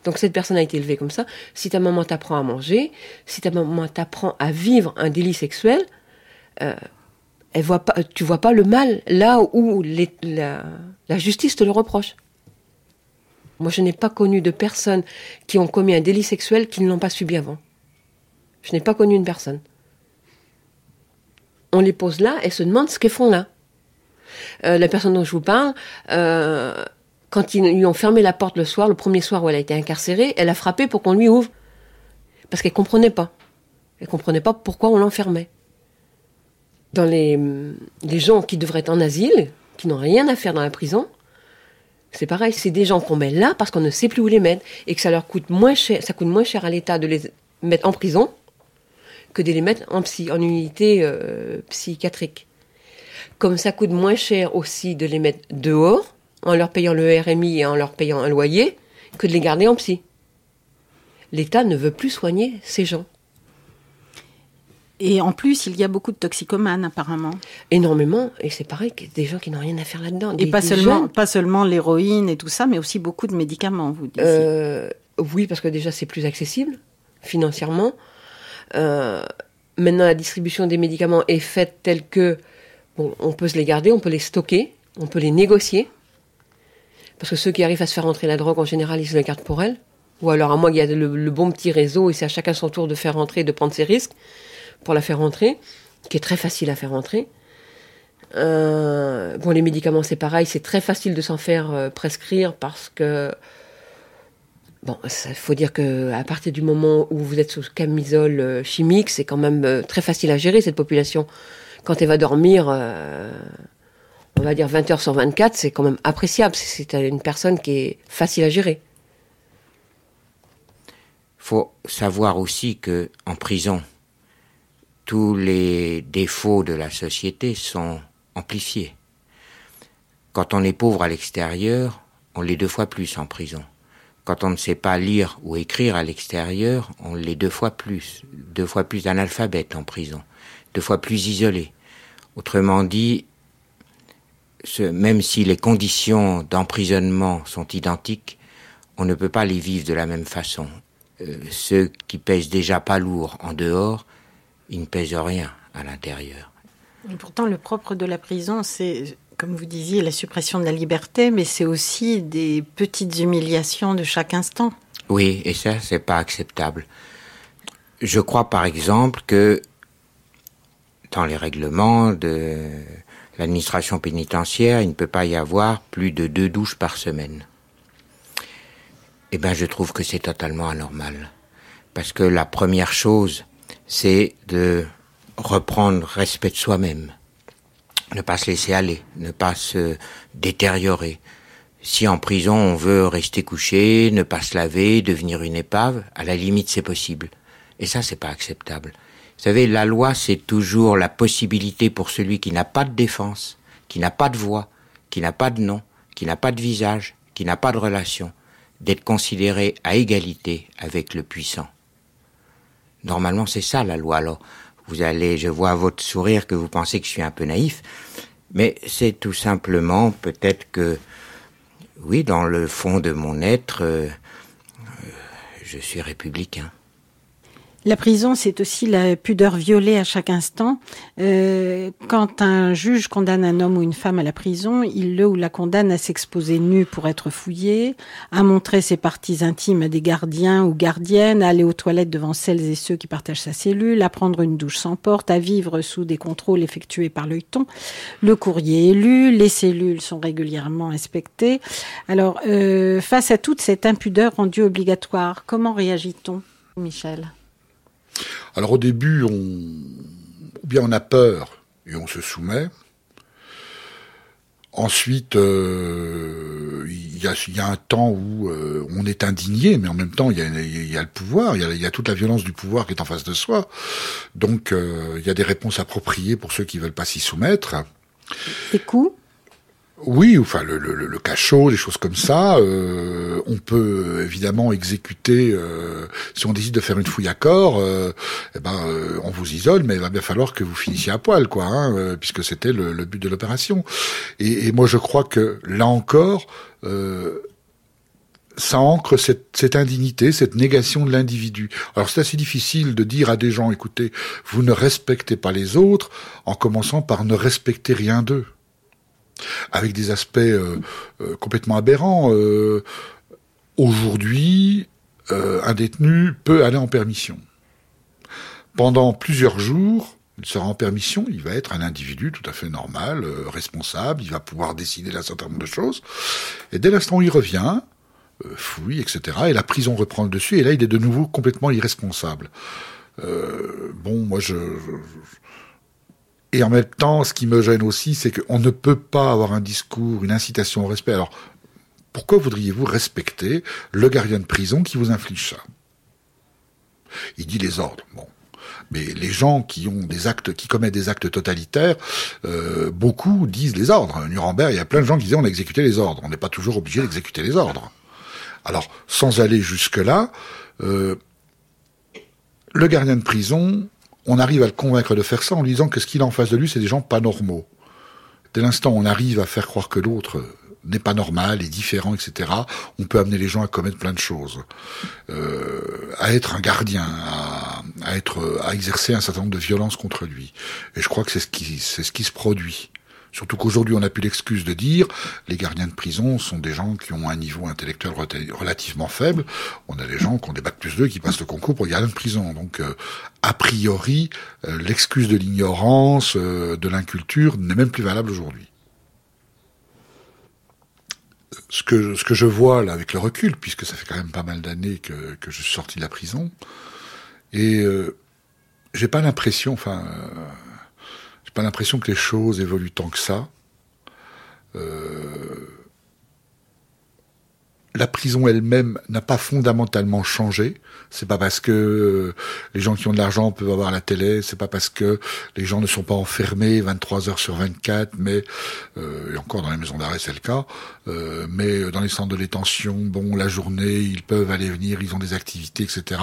Donc cette personne a été élevée comme ça. Si ta maman t'apprend à manger, si ta maman t'apprend à vivre un délit sexuel, euh, elle voit tu vois pas le mal là où la, justice te le reproche. Moi, je n'ai pas connu de personnes qui ont commis un délit sexuel qui ne l'ont pas subi avant. Je n'ai pas connu une personne. On les pose là et se demande ce qu'elles font là. Euh, la personne dont je vous parle, euh, quand ils lui ont fermé la porte le soir, le premier soir où elle a été incarcérée, elle a frappé pour qu'on lui ouvre. Parce qu'elle comprenait pas. Elle comprenait pas pourquoi on l'enfermait. Dans les, gens qui devraient être en asile, qui n'ont rien à faire dans la prison, c'est pareil, c'est des gens qu'on met là parce qu'on ne sait plus où les mettre et que ça leur coûte moins cher, ça coûte moins cher à l'État de les mettre en prison que de les mettre en psy, en unité euh, psychiatrique. Comme ça coûte moins cher aussi de les mettre dehors en leur payant le RMI et en leur payant un loyer que de les garder en psy. L'État ne veut plus soigner ces gens. Et en plus, il y a beaucoup de toxicomanes apparemment. Énormément, et c'est pareil, des gens qui n'ont rien à faire là-dedans. Et pas, seulement, pas seulement l'héroïne et tout ça, mais aussi beaucoup de médicaments, vous dites. Euh, oui, parce que déjà c'est plus accessible financièrement. Euh, maintenant, la distribution des médicaments est faite telle que on peut se les garder, on peut les stocker, on peut les négocier. Parce que ceux qui arrivent à se faire rentrer la drogue, en général, ils se la gardent pour elles. Ou alors, à moi, il y a le, bon petit réseau et c'est à chacun son tour de faire rentrer, de prendre ses risques pour la faire rentrer, qui est très facile à faire rentrer. Euh, bon, les médicaments, c'est pareil, c'est très facile de s'en faire euh, prescrire parce que Bon, il faut dire que à partir du moment où vous êtes sous camisole euh, chimique, c'est quand même très facile à gérer cette population. Quand elle va dormir, on va dire 20 heures sur 24, c'est quand même appréciable. C'est une personne qui est facile à gérer. Faut savoir aussi que en prison, tous les défauts de la société sont amplifiés. Quand on est pauvre à l'extérieur, on l'est deux fois plus en prison. Quand on ne sait pas lire ou écrire à l'extérieur, on l'est deux fois plus, deux fois plus analphabète en prison, deux fois plus isolé. Autrement dit, même si les conditions d'emprisonnement sont identiques, on ne peut pas les vivre de la même façon. Euh, ceux qui pèsent déjà pas lourd en dehors, ils ne pèsent rien à l'intérieur. Et pourtant, le propre de la prison, c'est comme vous disiez, la suppression de la liberté, mais c'est aussi des petites humiliations de chaque instant. Oui, et ça, c'est pas acceptable. Je crois par exemple que dans les règlements de l'administration pénitentiaire, il ne peut pas y avoir plus de deux douches par semaine. Eh bien, je trouve que c'est totalement anormal. Parce que la première chose, c'est de reprendre respect de soi-même ne pas se laisser aller, ne pas se détériorer. Si en prison on veut rester couché, ne pas se laver, devenir une épave, à la limite c'est possible. Et ça c'est pas acceptable. Vous savez, la loi c'est toujours la possibilité pour celui qui n'a pas de défense, qui n'a pas de voix, qui n'a pas de nom, qui n'a pas de visage, qui n'a pas de relation, d'être considéré à égalité avec le puissant. Normalement c'est ça la loi. Alors vous allez, je vois à votre sourire que vous pensez que je suis un peu naïf, mais c'est tout simplement peut-être que, oui, dans le fond de mon être, euh, euh, je suis républicain. La prison, c'est aussi la pudeur violée à chaque instant. Euh, quand un juge condamne un homme ou une femme à la prison, il le ou la condamne à s'exposer nu pour être fouillé, à montrer ses parties intimes à des gardiens ou gardiennes, à aller aux toilettes devant celles et ceux qui partagent sa cellule, à prendre une douche sans porte, à vivre sous des contrôles effectués par l'œilleton. Le courrier est lu, les cellules sont régulièrement inspectées. Alors, euh, face à toute cette impudeur rendue obligatoire, comment réagit-on, Michel? Alors au début, on, bien on a peur et on se soumet. Ensuite, euh, il y, a, un temps où euh, on est indigné, mais en même temps, il y a, le pouvoir, il y a, toute la violence du pouvoir qui est en face de soi. Donc, euh, il y a des réponses appropriées pour ceux qui veulent pas s'y soumettre. Des coups? Oui, enfin le, le, cachot, des choses comme ça. Euh, on peut évidemment exécuter euh, si on décide de faire une fouille à corps. Euh, eh ben, euh, on vous isole, mais il va bien falloir que vous finissiez à poil, quoi, hein, euh, puisque c'était le, but de l'opération. Et, et, moi, je crois que là encore, ça ancre cette, cette, indignité, cette négation de l'individu. Alors c'est assez difficile de dire à des gens, écoutez, vous ne respectez pas les autres, en commençant par ne respecter rien d'eux avec des aspects euh, euh, complètement aberrants. Euh, aujourd'hui, un détenu peut aller en permission. Pendant plusieurs jours, il sera en permission, il va être un individu tout à fait normal, responsable, il va pouvoir décider d'un certain nombre de choses. Et dès l'instant où il revient, fouille, etc., et la prison reprend le dessus, et là il est de nouveau complètement irresponsable. bon, moi je, et en même temps, ce qui me gêne aussi, c'est qu'on ne peut pas avoir un discours, une incitation au respect. Alors, pourquoi voudriez-vous respecter le gardien de prison qui vous inflige ça? Il dit les ordres. Bon. Mais les gens qui ont des actes, qui commettent des actes totalitaires, euh, beaucoup disent les ordres. Nuremberg, il y a plein de gens qui disent on a exécuté les ordres. On n'est pas toujours obligé d'exécuter les ordres. Alors, sans aller jusque là, euh, le gardien de prison on arrive à le convaincre de faire ça en lui disant que ce qu'il a en face de lui, c'est des gens pas normaux. Dès l'instant où on arrive à faire croire que l'autre n'est pas normal, est différent, etc., on peut amener les gens à commettre plein de choses, euh, à être un gardien, à, à, être, à exercer un certain nombre de violences contre lui. Et je crois que c'est ce c'est ce qui se produit. Surtout qu'aujourd'hui, on n'a plus l'excuse de dire les gardiens de prison sont des gens qui ont un niveau intellectuel relativement faible. On a des gens qui ont des bacs plus 2 qui passent le concours pour gardien de prison. Donc, euh, a priori, euh, l'excuse de l'ignorance, euh, de l'inculture n'est même plus valable aujourd'hui. ce que, ce que je vois là avec le recul, puisque ça fait quand même pas mal d'années que, que je suis sorti de la prison, et j'ai pas l'impression, enfin, pas l'impression que les choses évoluent tant que ça. Euh, la prison elle-même n'a pas fondamentalement changé. C'est pas parce que les gens qui ont de l'argent peuvent avoir la télé, c'est pas parce que les gens ne sont pas enfermés 23 heures sur 24, mais euh, et encore dans les maisons d'arrêt c'est le cas, euh, mais dans les centres de détention, bon la journée ils peuvent aller venir, ils ont des activités, etc.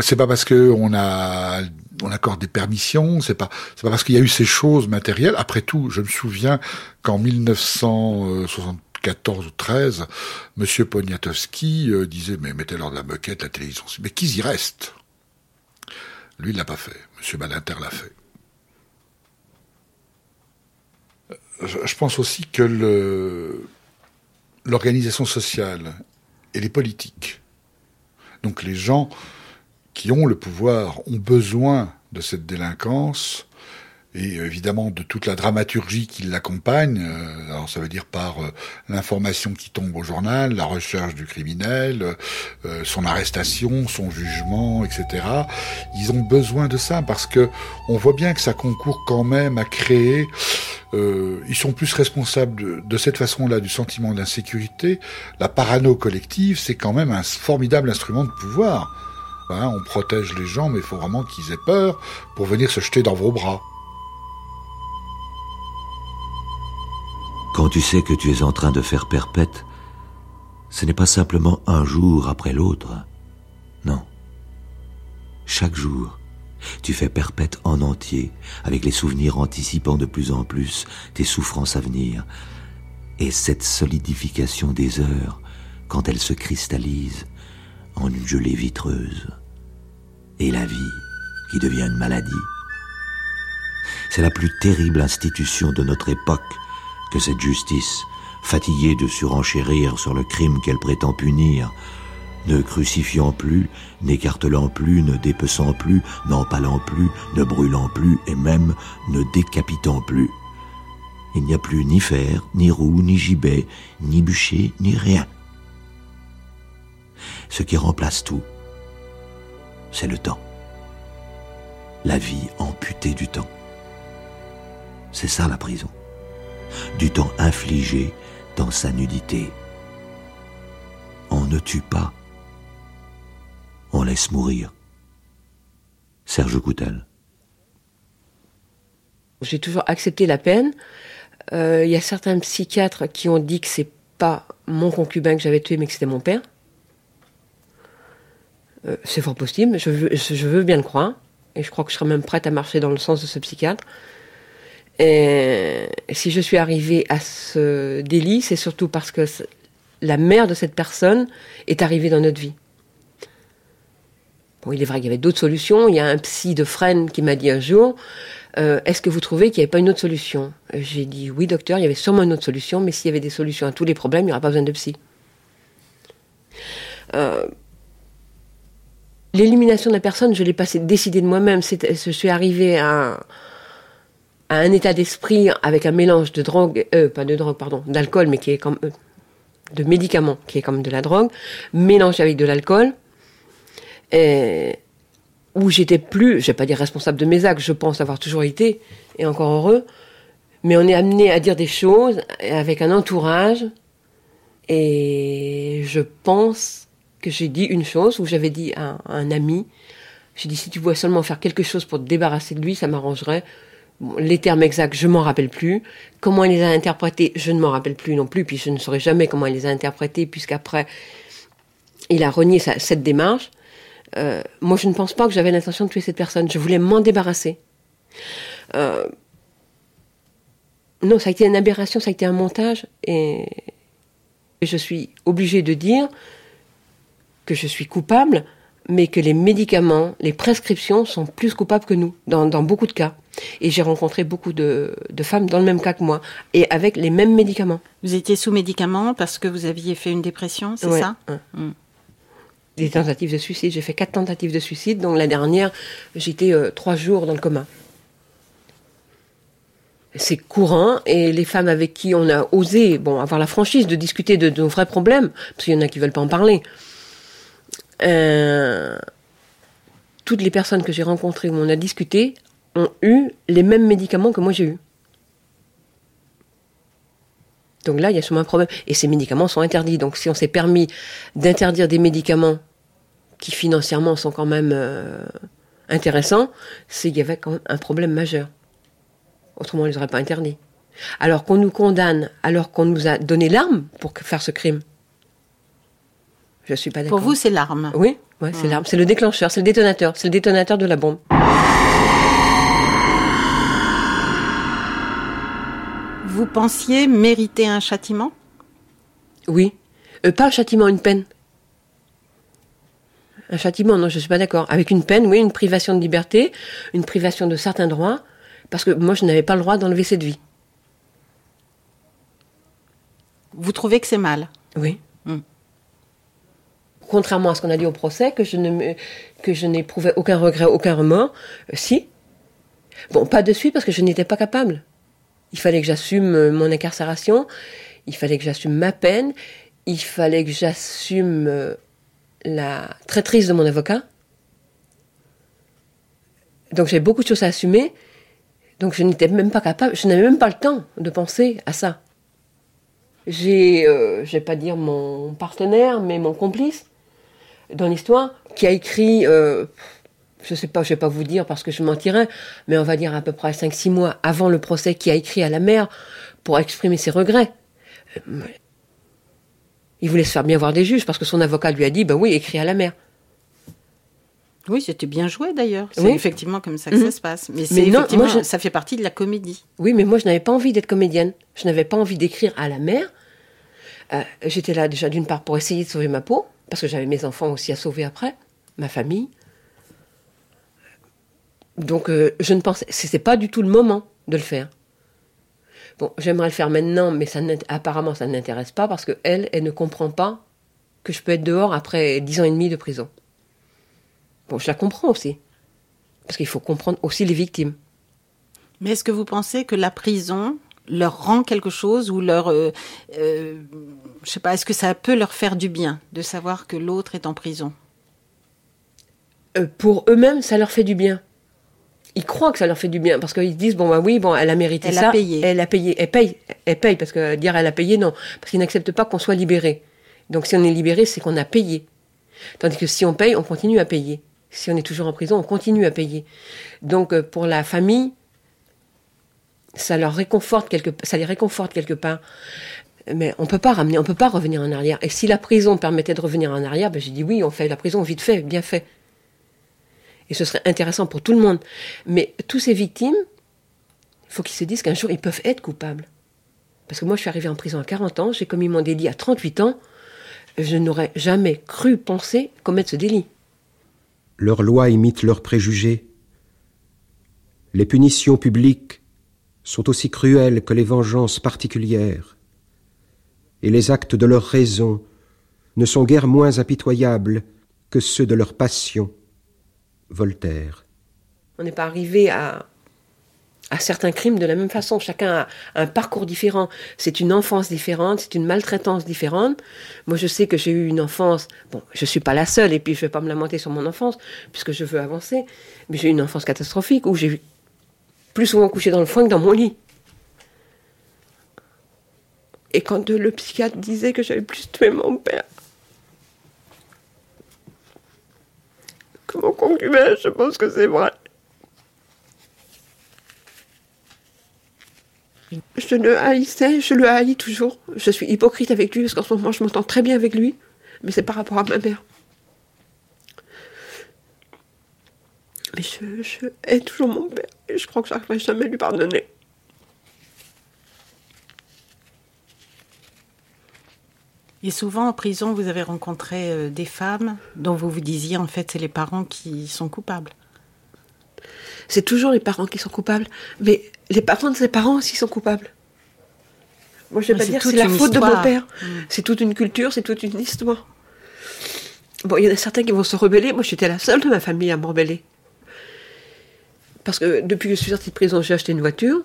C'est pas parce que on a on accorde des permissions, c'est pas c'est pas parce qu'il y a eu ces choses matérielles. Après tout, je me souviens qu'en 1960 14 ou 13, Monsieur Poniatowski euh, disait mais mettez-leur de la moquette, la télévision. Mais qu'ils y restent Lui, il l'a pas fait. Monsieur Badinter l'a fait. Euh, je pense aussi que l'organisation sociale et les politiques, donc les gens qui ont le pouvoir, ont besoin de cette délinquance et évidemment de toute la dramaturgie qui l'accompagne. Euh, alors ça veut dire par euh, l'information qui tombe au journal, la recherche du criminel, euh, son arrestation, son jugement, etc. Ils ont besoin de ça parce que on voit bien que ça concourt quand même à créer. ils sont plus responsables de, de cette façon-là du sentiment d'insécurité. La parano collective, c'est quand même un formidable instrument de pouvoir. Hein, on protège les gens, mais il faut vraiment qu'ils aient peur pour venir se jeter dans vos bras. Quand tu sais que tu es en train de faire perpète, ce n'est pas simplement un jour après l'autre. Non. Chaque jour, tu fais perpète en entier, avec les souvenirs anticipant de plus en plus tes souffrances à venir. Et cette solidification des heures, quand elles se cristallisent en une gelée vitreuse. Et la vie, qui devient une maladie. C'est la plus terrible institution de notre époque que cette justice, fatiguée de surenchérir sur le crime qu'elle prétend punir, ne crucifiant plus, n'écartelant plus, ne dépeçant plus, n'empalant plus, ne brûlant plus et même ne décapitant plus. Il n'y a plus ni fer, ni roue, ni gibet, ni bûcher, ni rien. Ce qui remplace tout, c'est le temps. La vie amputée du temps. C'est ça la prison du temps infligé dans sa nudité. On ne tue pas, on laisse mourir. Serge Coutel. J'ai toujours accepté la peine. Il euh, y a certains psychiatres qui ont dit que c'est pas mon concubin que j'avais tué, mais que c'était mon père. Euh, c'est fort possible, je veux, bien le croire, et je crois que je serais même prête à marcher dans le sens de ce psychiatre. Et si je suis arrivée à ce délit, c'est surtout parce que la mère de cette personne est arrivée dans notre vie. Bon, il est vrai qu'il y avait d'autres solutions. Il y a un psy de Fresnes qui m'a dit un jour euh, Est-ce que vous trouvez qu'il n'y avait pas une autre solution? J'ai dit Oui, docteur, il y avait sûrement une autre solution, mais s'il y avait des solutions à tous les problèmes, il n'y aurait pas besoin de psy. Euh, l'élimination de la personne, je l'ai pas décidé de moi-même. Je suis arrivée à, à un état d'esprit avec un mélange de drogue, euh, pas de drogue, pardon, d'alcool, mais qui est comme euh, de médicaments, qui est comme de la drogue, mélangé avec de l'alcool, où j'étais plus, je vais pas dire responsable de mes actes, je pense avoir toujours été, et encore heureux, mais on est amené à dire des choses avec un entourage, et je pense que j'ai dit une chose, où j'avais dit à, un ami, j'ai dit si tu pouvais seulement faire quelque chose pour te débarrasser de lui, ça m'arrangerait les termes exacts, je m'en rappelle plus. Comment il les a interprétés, je ne m'en rappelle plus non plus, puis je ne saurais jamais comment il les a interprétés, puisqu'après, il a renié cette démarche. Euh, moi, je ne pense pas que j'avais l'intention de tuer cette personne. Je voulais m'en débarrasser. Euh, non, ça a été une aberration, ça a été un montage, et je suis obligée de dire que je suis coupable mais que les médicaments, les prescriptions sont plus coupables que nous, dans, beaucoup de cas. Et j'ai rencontré beaucoup de, femmes dans le même cas que moi, et avec les mêmes médicaments. Vous étiez sous médicaments parce que vous aviez fait une dépression, c'est ça hmm. Des tentatives de suicide. J'ai fait quatre tentatives de suicide, dont la dernière, j'étais euh, trois jours dans le coma. c'est courant et les femmes avec qui on a osé bon avoir la franchise de discuter de, nos vrais problèmes parce qu'il y en a qui veulent pas en parler euh, toutes les personnes que j'ai rencontrées où on a discuté ont eu les mêmes médicaments que moi j'ai eu donc là il y a sûrement un problème et ces médicaments sont interdits donc si on s'est permis d'interdire des médicaments qui financièrement sont quand même euh, intéressants c'est qu'il y avait quand même un problème majeur Autrement, on ne les aurait pas interdits. Alors qu'on nous condamne, alors qu'on nous a donné l'arme pour faire ce crime. Je suis pas d'accord. Pour vous, c'est l'arme Oui, ouais, c'est l'arme. C'est le déclencheur, c'est le détonateur. C'est le détonateur de la bombe. Vous pensiez mériter un châtiment? Oui. Euh, pas un châtiment, une peine. Un châtiment, non, je ne suis pas d'accord. Avec une peine, oui, une privation de liberté, une privation de certains droits, parce que moi, je n'avais pas le droit d'enlever cette vie. Vous trouvez que c'est mal? Oui. Hmm. Contrairement à ce qu'on a dit au procès, que je n'éprouvais aucun regret, aucun remords, euh, si. Bon, pas de suite parce que je n'étais pas capable. Il fallait que j'assume euh, mon incarcération, il fallait que j'assume ma peine, il fallait que j'assume euh, la traîtrise de mon avocat. Donc j'ai beaucoup de choses à assumer, donc je n'étais même pas capable, je n'avais même pas le temps de penser à ça. J'ai, euh, vais pas dire mon partenaire, mais mon complice dans l'histoire, qui a écrit, euh, je sais pas, je vais pas vous dire parce que je mentirais, mais on va dire à peu près 5-6 mois avant le procès, qui a écrit à la mère pour exprimer ses regrets. Il voulait se faire bien voir des juges parce que son avocat lui a dit, ben oui, écris à la mère. Oui, c'était bien joué d'ailleurs. C'est effectivement comme ça que ça mhm. se passe. Mais, effectivement, ça fait partie de la comédie. Oui, mais moi, je n'avais pas envie d'être comédienne. Je n'avais pas envie d'écrire à la mère. Euh, j'étais là déjà d'une part pour essayer de sauver ma peau, parce que j'avais mes enfants aussi à sauver après, ma famille. Donc, euh, je ne pensais, c'était pas du tout le moment de le faire. Bon, j'aimerais le faire maintenant, mais ça apparemment, ça ne l'intéresse pas parce que elle, elle ne comprend pas que je peux être dehors après dix ans et demi de prison. Bon, je la comprends aussi. Parce qu'il faut comprendre aussi les victimes. Mais est-ce que vous pensez que la prison leur rend quelque chose ou leur, euh, euh, je sais pas, est-ce que ça peut leur faire du bien de savoir que l'autre est en prison euh, Pour eux-mêmes, ça leur fait du bien. Ils croient que ça leur fait du bien parce qu'ils disent bon bah oui bon elle a mérité elle ça, a payé. elle a payé, elle paye, elle paye parce que dire elle a payé non parce qu'ils n'acceptent pas qu'on soit libéré. Donc si on est libéré c'est qu'on a payé. Tandis que si on paye on continue à payer si on est toujours en prison, on continue à payer. Donc euh, pour la famille, ça leur réconforte quelque, ça les réconforte quelque part. Mais on peut pas ramener, on peut pas revenir en arrière. Et si la prison permettait de revenir en arrière, ben j'ai dit oui, on fait la prison vite fait, bien fait. Et ce serait intéressant pour tout le monde. Mais tous ces victimes, il faut qu'ils se disent qu'un jour ils peuvent être coupables. Parce que moi, je suis arrivée en prison à 40 ans, j'ai commis mon délit à 38 ans. Je n'aurais jamais cru penser commettre ce délit leurs lois imitent leurs préjugés. Les punitions publiques sont aussi cruelles que les vengeances particulières, et les actes de leur raison ne sont guère moins impitoyables que ceux de leur passion. Voltaire. On n'est pas arrivé à à certains crimes de la même façon. Chacun a un parcours différent. C'est une enfance différente, c'est une maltraitance différente. Moi, je sais que j'ai eu une enfance. Bon, je suis pas la seule, et puis je vais pas me lamenter sur mon enfance, puisque je veux avancer. Mais j'ai eu une enfance catastrophique où j'ai plus souvent couché dans le foin que dans mon lit. Et quand le psychiatre disait que j'avais plus tué mon père que mon concubin, je pense que c'est vrai. Je le haïssais, je le haïs toujours. Je suis hypocrite avec lui parce qu'en ce moment je m'entends très bien avec lui, mais c'est par rapport à ma mère. Mais je, je hais toujours mon père et je crois que j'arriverai jamais à lui pardonner. Et souvent en prison, vous avez rencontré euh, des femmes dont vous vous disiez en fait c'est les parents qui sont coupables. C'est toujours les parents qui sont coupables, mais les parents de ses parents aussi sont coupables. Moi, je vais pas dire c'est la faute de mon père. Mm. C'est toute une culture, c'est toute une histoire. Bon, il y en a certains qui vont se rebeller. Moi, j'étais la seule de ma famille à me rebeller. Parce que depuis que je suis sortie de prison, j'ai acheté une voiture.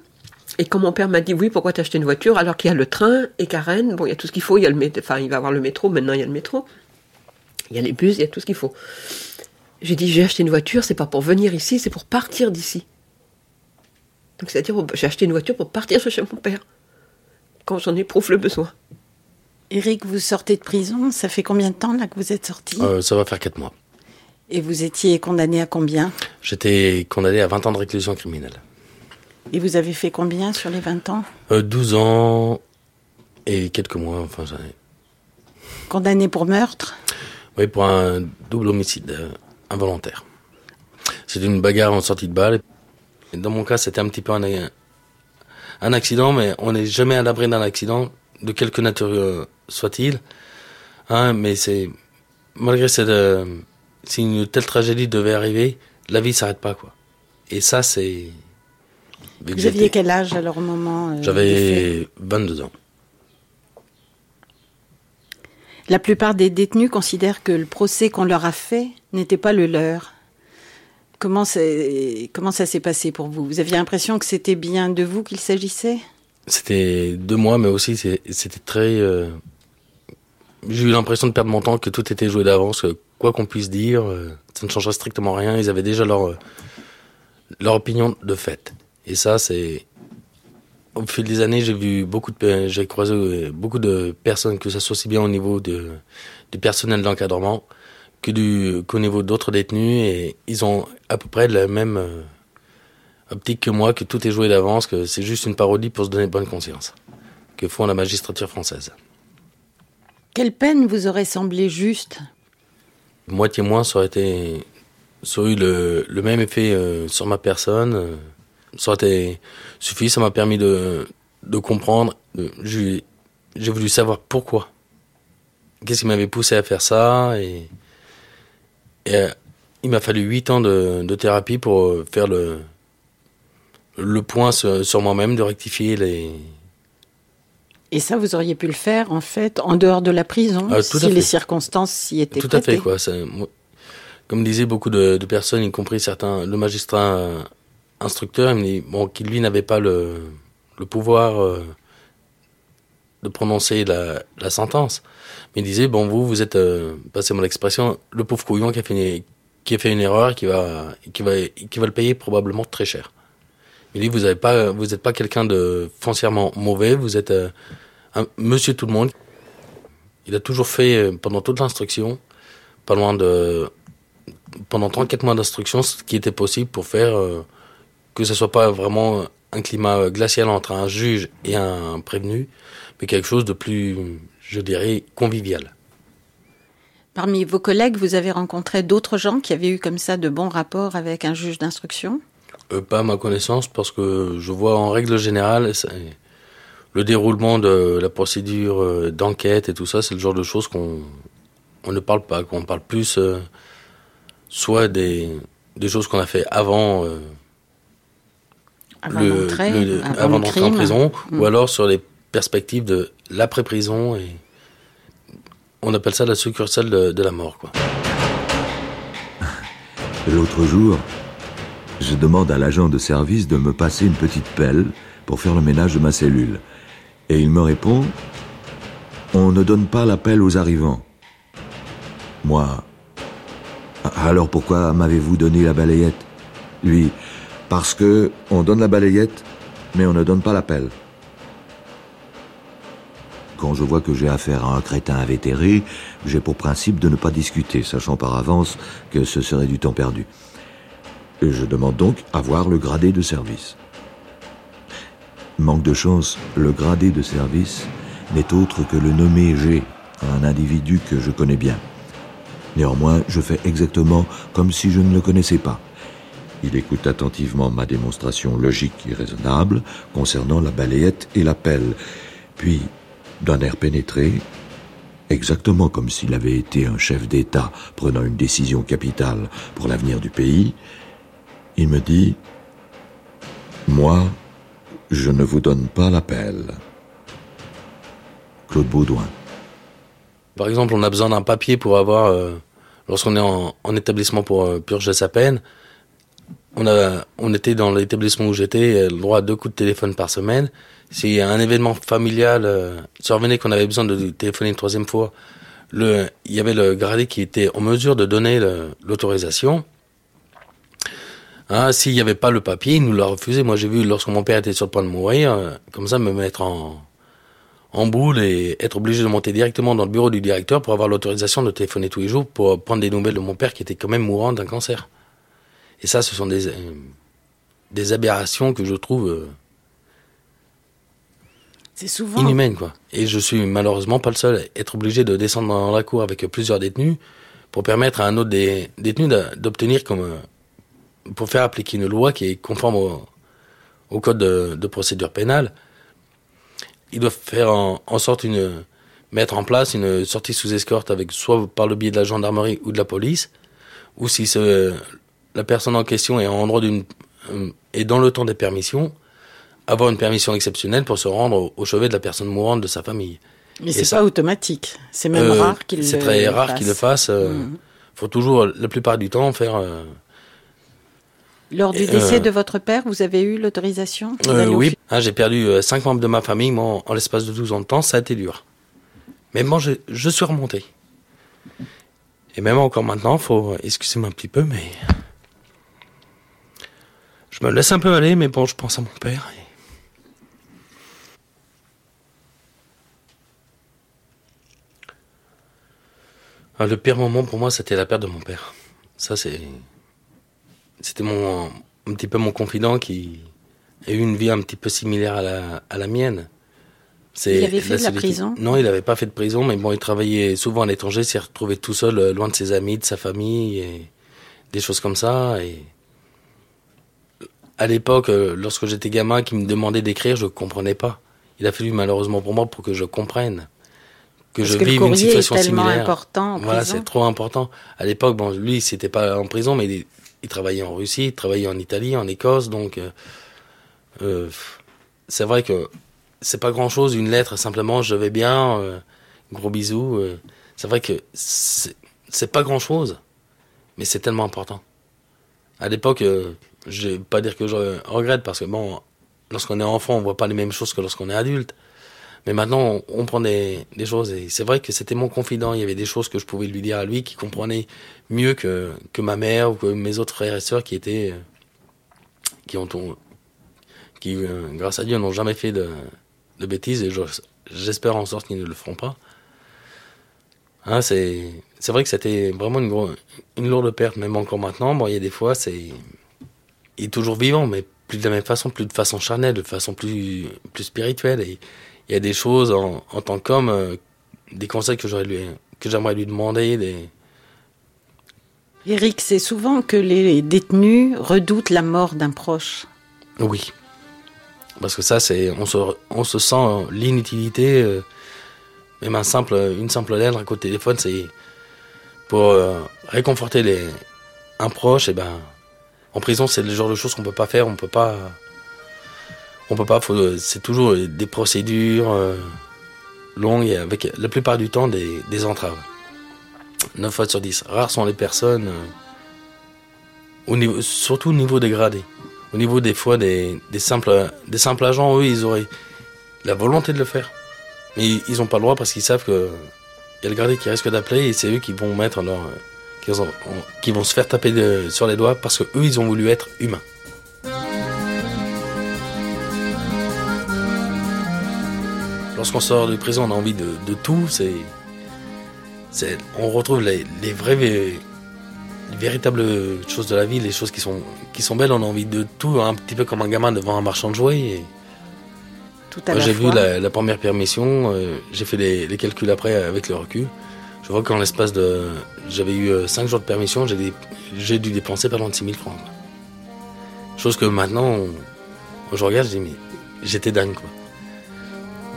Et quand mon père m'a dit oui, pourquoi t'as acheté une voiture alors qu'il y a le train et Karen, bon, il y a tout ce qu'il faut, il y a le enfin, il va avoir le métro, maintenant il y a le métro. Il y a les bus, il y a tout ce qu'il faut. J'ai dit j'ai acheté une voiture, c'est pas pour venir ici, c'est pour partir d'ici. Donc c'est-à-dire j'ai acheté une voiture pour partir chez mon père quand j'en éprouve le besoin. Eric, vous sortez de prison, ça fait combien de temps là que vous êtes sorti? Euh, Ça va faire 4 mois. Et vous étiez condamné à combien? J'étais condamné à 20 ans de réclusion criminelle. Et vous avez fait combien sur les 20 ans? Euh, 12 ans et quelques mois, enfin ça... Condamné pour meurtre? Oui, pour un double homicide euh, involontaire. C'était une bagarre en sortie de balle. Et dans mon cas, c'était un petit peu un, un accident, mais on n'est jamais à l'abri d'un accident, de quelque nature euh, soit-il. Hein, mais c'est malgré cette, euh, si une telle tragédie devait arriver, la vie s'arrête pas quoi. Et ça c'est. Vous aviez quel âge alors au moment euh, J'avais 22 ans. La plupart des détenus considèrent que le procès qu'on leur a fait n'était pas le leur. Comment, comment ça s'est passé pour vous? Vous aviez l'impression que c'était bien de vous qu'il s'agissait? C'était de moi, mais aussi c'était très. Euh, j'ai eu l'impression de perdre mon temps, que tout était joué d'avance, quoi qu'on puisse dire, euh, ça ne changerait strictement rien. Ils avaient déjà leur, euh, leur opinion de fait. Et ça, c'est. Au fil des années, j'ai vu beaucoup de. J'ai croisé beaucoup de personnes, que ça soit aussi bien au niveau de, du personnel d'encadrement que du qu'au niveau d'autres détenus et ils ont à peu près la même euh, optique que moi, que tout est joué d'avance, que c'est juste une parodie pour se donner bonne conscience, que font la magistrature française. Quelle peine vous aurait semblé juste Moitié moins, ça aurait été, ça eu le, le même effet euh, sur ma personne. Euh, ça aurait été suffi, ça m'a permis de, de comprendre. J'ai voulu savoir pourquoi. Qu'est-ce qui m'avait poussé à faire ça et et, euh, il m'a fallu 8 ans de, thérapie pour euh, faire le, le point sur, moi-même, de rectifier les. Et ça, vous auriez pu le faire, en fait, en dehors de la prison, ah, si les circonstances s'y étaient Tout à fait, quoi. comme disaient beaucoup de, personnes, y compris certains, le magistrat euh, instructeur, il me dit bon, qu'il lui n'avait pas le, le pouvoir de prononcer la, la sentence. Mais il disait, bon, vous, vous êtes, euh, passez-moi l'expression, le pauvre couillon qui a fait une, qui a fait une erreur, qui va, qui va, qui va le payer probablement très cher. Vous n'êtes pas, pas quelqu'un de foncièrement mauvais, vous êtes euh, un monsieur tout le monde. Il a toujours fait, euh, pendant toute l'instruction, pas loin de, pendant 3-4 mois d'instruction, ce qui était possible pour faire euh, que ce soit pas vraiment un climat glacial entre un juge et un prévenu, mais quelque chose de plus, je dirais, convivial. Parmi vos collègues, vous avez rencontré d'autres gens qui avaient eu comme ça de bons rapports avec un juge d'instruction? Pas à ma connaissance, parce que je vois en règle générale le déroulement de la procédure euh, d'enquête et tout ça, c'est le genre de choses qu'on on ne parle pas, qu'on parle plus euh, soit des, des choses qu'on a fait avant, avant d'entrer en prison, ou mm. alors sur les perspective de l'après-prison et on appelle ça la succursale de, la mort. quoi. <laughs> L'autre jour, je demande à l'agent de service de me passer une petite pelle pour faire le ménage de ma cellule. Et il me répond On ne donne pas la pelle aux arrivants. Moi, alors pourquoi m'avez-vous donné la balayette? Lui, parce que on donne la balayette, mais on ne donne pas la pelle. Quand je vois que j'ai affaire à un crétin invétéré, j'ai pour principe de ne pas discuter, sachant par avance que ce serait du temps perdu. Je demande donc à voir le gradé de service. Manque de chance, le gradé de service n'est autre que le nommé G, un individu que je connais bien. Néanmoins, je fais exactement comme si je ne le connaissais pas. Il écoute attentivement ma démonstration logique et raisonnable concernant la balayette et la pelle, puis d'un air pénétré, exactement comme s'il avait été un chef d'État prenant une décision capitale pour l'avenir du pays, il me dit Moi, je ne vous donne pas l'appel. Claude Baudouin. Par exemple, on a besoin d'un papier pour avoir, euh, lorsqu'on est en, établissement pour euh, purger sa peine, on, était dans l'établissement où j'étais, le droit à deux coups de téléphone par semaine. Si un événement familial euh, survenait qu'on avait besoin de téléphoner une troisième fois, il y avait le gradé qui était en mesure de donner l'autorisation. Hein, S'il n'y avait pas le papier, il nous l'a refusé. Moi, j'ai vu, lorsque mon père était sur le point de mourir, euh, comme ça, me mettre en, en boule et être obligé de monter directement dans le bureau du directeur pour avoir l'autorisation de téléphoner tous les jours pour prendre des nouvelles de mon père qui était quand même mourant d'un cancer. Et ça, ce sont des, euh, des aberrations que je trouve euh, c'est souvent inhumaines, quoi. Et je suis malheureusement pas le seul à être obligé de descendre dans la cour avec plusieurs détenus pour permettre à un autre détenu d'obtenir comme euh, pour faire appliquer une loi qui est conforme au, code de, procédure pénale. Ils doivent faire en, en sorte une mettre en place une sortie sous escorte avec soit par le biais de la gendarmerie ou de la police, ou si ce, la personne en question est en droit d'une euh, et dans le temps des permissions, avoir une permission exceptionnelle pour se rendre au, chevet de la personne mourante de sa famille. Mais c'est pas automatique. C'est même euh, rare qu'il le C'est très rare qu'il le fasse. Il euh, mmh. faut toujours, la plupart du temps, faire. Lors du décès de votre père, vous avez eu l'autorisation Oui, ah, j'ai perdu cinq membres de ma famille moi, en, l'espace de 12 ans de temps, ça a été dur. Mais bon, je, je suis remonté. Et même encore maintenant, faut, excusez-moi un petit peu, mais je me laisse un peu aller, mais bon, je pense à mon père. Ah, le pire moment pour moi, c'était la perte de mon père. Ça, c'est. C'était mon, un petit peu mon confident qui a eu une vie un petit peu similaire à la, à la mienne. Il avait fait de la prison? Non, il n'avait pas fait de prison, mais bon, il travaillait souvent à l'étranger, s'est retrouvé tout seul, euh, loin de ses amis, de sa famille, et des choses comme ça. Et à l'époque, euh, lorsque j'étais gamin, qui me demandait d'écrire, je ne comprenais pas. Il a fallu malheureusement pour moi pour que je comprenne que je vive une situation est similaire. important. voilà, c'est trop important. À l'époque, bon, lui, c'était pas en prison, mais il, travaillait en Russie, il travaillait en Italie, en Écosse, donc euh, euh, c'est vrai que c'est pas grand chose. Une lettre, simplement, je vais bien, gros bisous. c'est vrai que c'est pas grand chose, mais c'est tellement important. À l'époque, je vais pas dire que je regrette parce que bon, lorsqu'on est enfant, on voit pas les mêmes choses que lorsqu'on est adulte. Mais maintenant, on, prend des, choses et c'est vrai que c'était mon confident. Il y avait des choses que je pouvais lui dire à lui qui comprenait mieux que, que ma mère ou que mes autres frères et sœurs qui étaient, qui ont, qui, euh, grâce à Dieu, n'ont jamais fait de, de bêtises et j'espère en sorte qu'ils ne le feront pas. Hein, c'est, c'est vrai que c'était vraiment une, une lourde perte, même encore maintenant. Bon, il y a des fois, c'est, il est toujours vivant, mais plus de la même façon, plus de façon charnelle, de façon plus, plus spirituelle. Et il y a des choses en, en tant qu'homme, euh, des conseils que j'aurais lui, que j'aimerais lui demander. Des... Eric, c'est souvent que les détenus redoutent la mort d'un proche. Oui. Parce que ça, c'est, on se, on se sent l'inutilité. Euh, même un simple, une simple lettre, un coup de téléphone, c'est pour euh, réconforter les, un proche, et ben, en prison, c'est le genre de choses qu'on peut pas faire. On peut pas. On peut pas. C'est toujours des procédures euh, longues et avec la plupart du temps des, entraves. 9 fois sur 10. Rares sont les personnes, euh, surtout au niveau des gradés. Au niveau des fois des, des, simples, agents, eux, ils auraient la volonté de le faire. Mais ils n'ont pas le droit parce qu'ils savent que y a le gradé qui risque d'appeler et c'est eux qui vont mettre leur, qui, vont se faire taper sur les doigts parce que eux, ils ont voulu être humains. Lorsqu'on sort de prison, on a envie de, tout. C'est, on retrouve les, vraies, les véritables choses de la vie, les choses qui sont, qui sont belles. On a envie de tout, un petit peu comme un gamin devant un marchand de jouets. tout à J'ai vu la, première permission, euh, j'ai fait les, calculs après avec le recul. Je vois qu'en l'espace de. J'avais eu 5 euh, jours de permission, j'ai dû dépenser pas loin de 6 000 francs. Chose que maintenant, je regarde, je dis, mais j'étais dingue, quoi.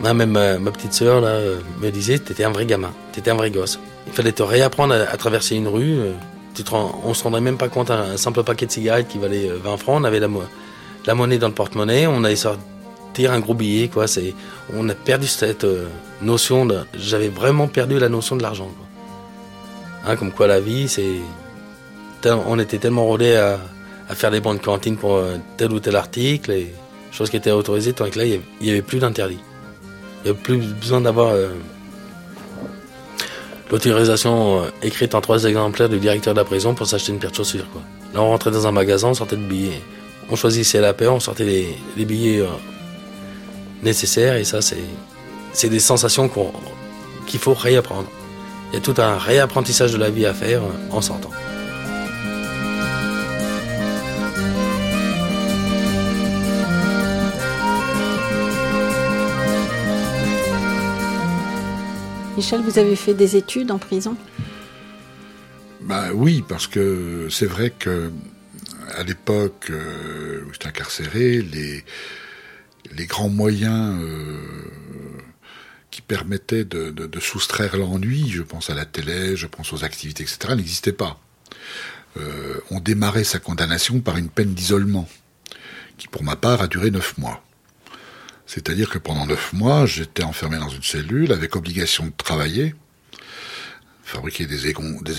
Même ma, petite sœur, là, euh, me disait, t'étais un vrai gamin, t'étais un vrai gosse. Il fallait te réapprendre à, traverser une rue. Euh, tu te on se rendrait même pas compte, un, simple paquet de cigarettes qui valait 20 francs, on avait la, monnaie dans le porte-monnaie, on allait sortir un gros billet, quoi. On a perdu cette euh, notion de, j'avais vraiment perdu la notion de l'argent, Hein, comme quoi la vie, c'est, on était tellement rodé à, faire des bons de cantine pour euh, tel ou tel article, et chose qui était autorisée, tant que là, il n'y avait plus d'interdit. Il n'y avait plus besoin d'avoir euh, l'autorisation euh, écrite en trois exemplaires du directeur de la prison pour s'acheter une paire de chaussures. Quoi. Là, on rentrait dans un magasin, on sortait de billets. On choisissait la paire, on sortait les, billets nécessaires, et ça, c'est des sensations qu'il faut réapprendre. Il y a tout un réapprentissage de la vie à faire en sortant. Michel, vous avez fait des études en prison? Bah, Oui, parce que c'est vrai que à l'époque euh, où j'étais incarcéré, les, grands moyens euh, qui permettaient de, soustraire l'ennui, je pense à la télé, je pense aux activités, etc., n'existaient pas. Euh, on démarrait sa condamnation par une peine d'isolement, qui pour ma part a duré neuf mois. C'est-à-dire que pendant neuf mois, j'étais enfermé dans une cellule avec obligation de travailler, fabriquer des,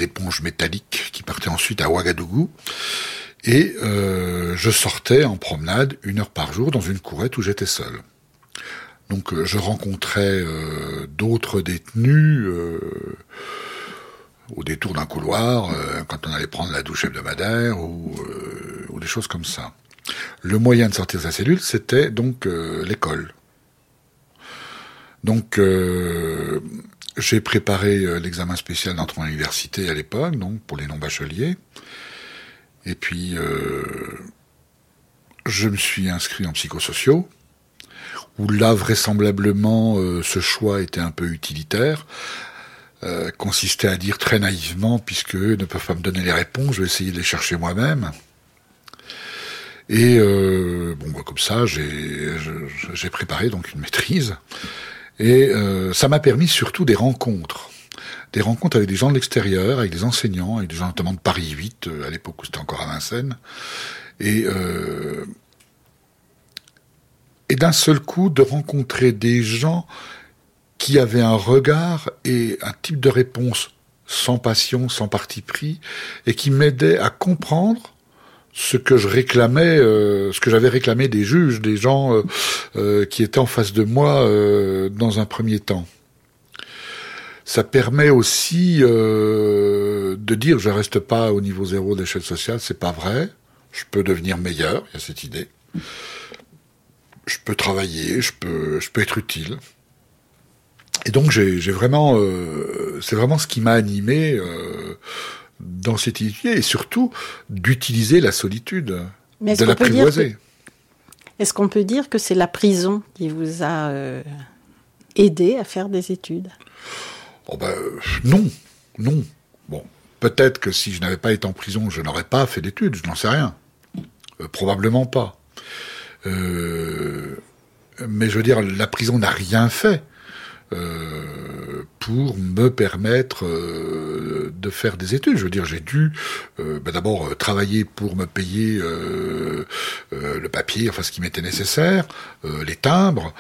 éponges métalliques qui partaient ensuite à Ouagadougou, et euh, je sortais en promenade une heure par jour dans une courette où j'étais seul. Donc euh, je rencontrais euh, d'autres détenus au détour d'un couloir, quand on allait prendre la douche hebdomadaire ou, ou des choses comme ça. Le moyen de sortir de sa cellule, c'était donc euh, l'école. Donc euh, j'ai préparé euh, l'examen spécial d'entrée en université à l'époque, donc pour les non-bacheliers. Et puis je me suis inscrit en psychosociaux, où là vraisemblablement ce choix était un peu utilitaire. consistait à dire très naïvement, puisque ne peuvent pas me donner les réponses, je vais essayer de les chercher moi-même. Et euh, bon, bah, comme ça, j'ai préparé donc une maîtrise. Et euh, ça m'a permis surtout des rencontres. Des rencontres avec des gens de l'extérieur, avec des enseignants, avec des gens notamment de Paris 8, euh, à l'époque où c'était encore à Vincennes. Et, et d'un seul coup, de rencontrer des gens qui avaient un regard et un type de réponse sans passion, sans parti pris, et qui m'aidaient à comprendre ce que je réclamais, euh, ce que j'avais réclamé des juges, des gens euh, euh, qui étaient en face de moi dans un premier temps. Ça permet aussi de dire je reste pas au niveau zéro de l'échelle sociale, c'est pas vrai. Je peux devenir meilleur, il y a cette idée. Je peux travailler, je peux, je peux être utile. Et donc j'ai vraiment, c'est vraiment ce qui m'a animé dans cette idée et surtout d'utiliser la solitude, de l'apprivoiser. Est-ce qu'on peut dire que c'est la prison qui vous a euh, aidé à faire des études? Oh ben, Non, non. Bon, peut-être que si je n'avais pas été en prison, je n'aurais pas fait d'études, je n'en sais rien. Euh, probablement pas. Euh, mais je veux dire, la prison n'a rien fait. Euh, pour me permettre euh, de faire des études. Je veux dire, j'ai dû euh, ben d'abord travailler pour me payer le papier, enfin ce qui m'était nécessaire, les timbres,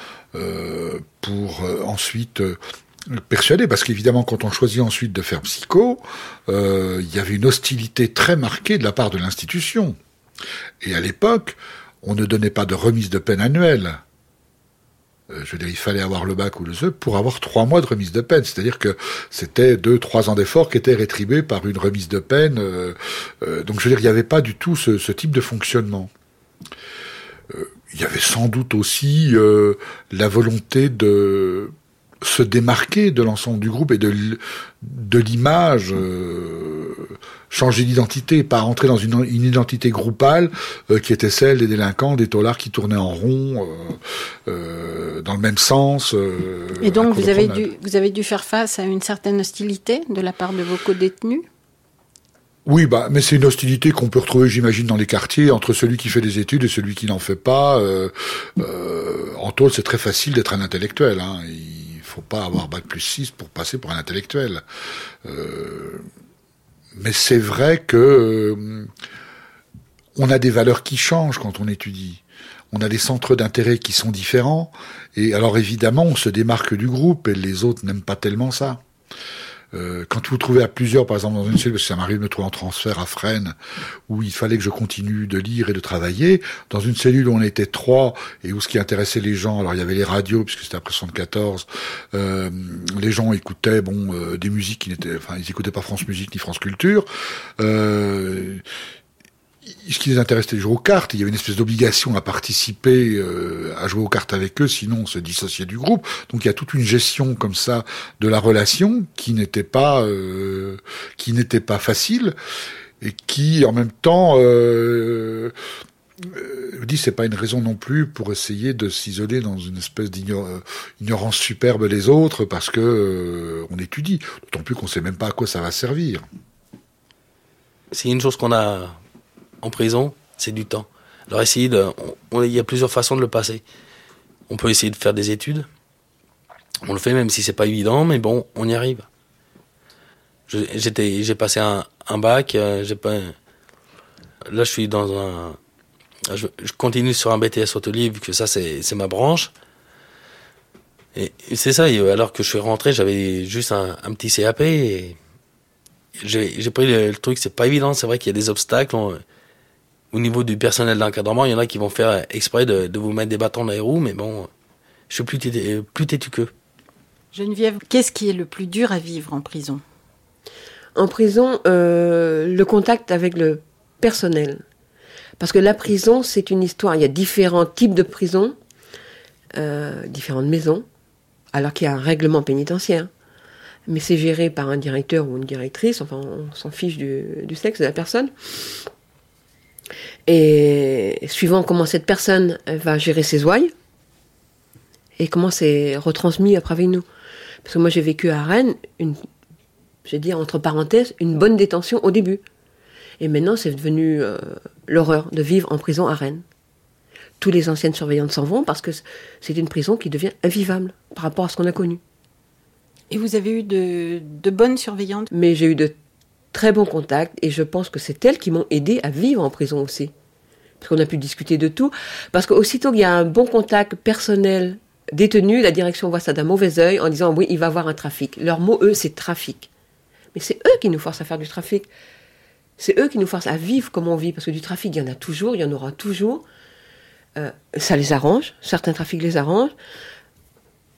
pour ensuite persuader, parce qu'évidemment, quand on choisit ensuite de faire psycho, il y avait une hostilité très marquée de la part de l'institution. Et à l'époque, on ne donnait pas de remise de peine annuelle. Euh, je veux dire, il fallait avoir le bac ou le ZE pour avoir trois mois de remise de peine. C'est-à-dire que c'était deux, trois ans d'efforts qui étaient rétribués par une remise de peine. Euh, euh, donc, je veux dire, il n'y avait pas du tout ce, type de fonctionnement. il y avait sans doute aussi la volonté de se démarquer de l'ensemble du groupe et de, de l'image, changer d'identité, pas rentrer dans une, une identité groupale euh, qui était celle des délinquants, des taulards qui tournaient en rond euh, dans le même sens. et donc vous avez, dû, vous avez dû faire face à une certaine hostilité de la part de vos co-détenus? Oui, bah, mais c'est une hostilité qu'on peut retrouver, j'imagine, dans les quartiers entre celui qui fait des études et celui qui n'en fait pas. Euh, en tôle, c'est très facile d'être un intellectuel. Hein faut pas avoir bac plus 6 pour passer pour un intellectuel. Euh, mais c'est vrai que euh, on a des valeurs qui changent quand on étudie. On a des centres d'intérêt qui sont différents. Et alors évidemment, on se démarque du groupe et les autres n'aiment pas tellement ça. Euh, quand vous trouvez à plusieurs, par exemple dans une cellule, parce que ça m'arrive de me trouver en transfert à Fresnes, où il fallait que je continue de lire et de travailler, dans une cellule où on était trois et où ce qui intéressait les gens, alors il y avait les radios puisque c'était après 74, euh, les gens écoutaient bon euh, des musiques qui n'étaient, enfin ils écoutaient pas France Musique ni France Culture. Euh, ce qui les intéressait, les jouer aux cartes. Il y avait une espèce d'obligation à participer, euh, à jouer aux cartes avec eux, sinon on se dissociait du groupe. Donc il y a toute une gestion comme ça de la relation qui n'était pas, euh, qui n'était pas facile et qui, en même temps, euh, euh, dis c'est pas une raison non plus pour essayer de s'isoler dans une espèce d'ignorance superbe des autres parce que euh, on étudie, d'autant plus qu'on sait même pas à quoi ça va servir. C'est une chose qu'on a en prison, c'est du temps. Alors essayer de, il y a plusieurs façons de le passer. On peut essayer de faire des études. On le fait même si c'est pas évident, mais bon, on y arrive. J'ai passé un, bac. Euh. Là, je suis dans un. Je, continue sur un BTS hôtelier vu que ça c'est, ma branche. Et, c'est ça. Alors que je suis rentré, j'avais juste un, petit CAP j'ai, pris le, le truc. C'est pas évident. C'est vrai qu'il y a des obstacles. Au niveau du personnel d'encadrement, il y en a qui vont faire exprès de, de vous mettre des bâtons dans les roues, mais bon, je suis plus, têtu, plus têtu qu'eux. Geneviève, qu'est-ce qui est le plus dur à vivre en prison? En prison, euh, le contact avec le personnel. Parce que la prison, c'est une histoire. Il y a différents types de prisons, euh, différentes maisons, alors qu'il y a un règlement pénitentiaire. Mais c'est géré par un directeur ou une directrice, enfin, on s'en fiche du, du sexe de la personne. Et suivant comment cette personne va gérer ses ouailles et comment c'est retransmis après avec nous. Parce que moi j'ai vécu à Rennes, une, je vais dire entre parenthèses, une bonne détention au début. Et maintenant c'est devenu euh, l'horreur de vivre en prison à Rennes. Tous les anciennes surveillantes s'en vont parce que c'est une prison qui devient invivable par rapport à ce qu'on a connu. Et vous avez eu de, de bonnes surveillantes? Mais j'ai eu de très bons contacts et je pense que c'est elles qui m'ont aidé à vivre en prison aussi. Parce qu'on a pu discuter de tout. Parce qu'aussitôt qu'il y a un bon contact personnel détenu, la direction voit ça d'un mauvais œil en disant oui, il va avoir un trafic. Leur mot, eux, c'est trafic. Mais c'est eux qui nous forcent à faire du trafic. C'est eux qui nous forcent à vivre comme on vit. Parce que du trafic, il y en a toujours, il y en aura toujours. Euh, ça les arrange. Certains trafics les arrangent.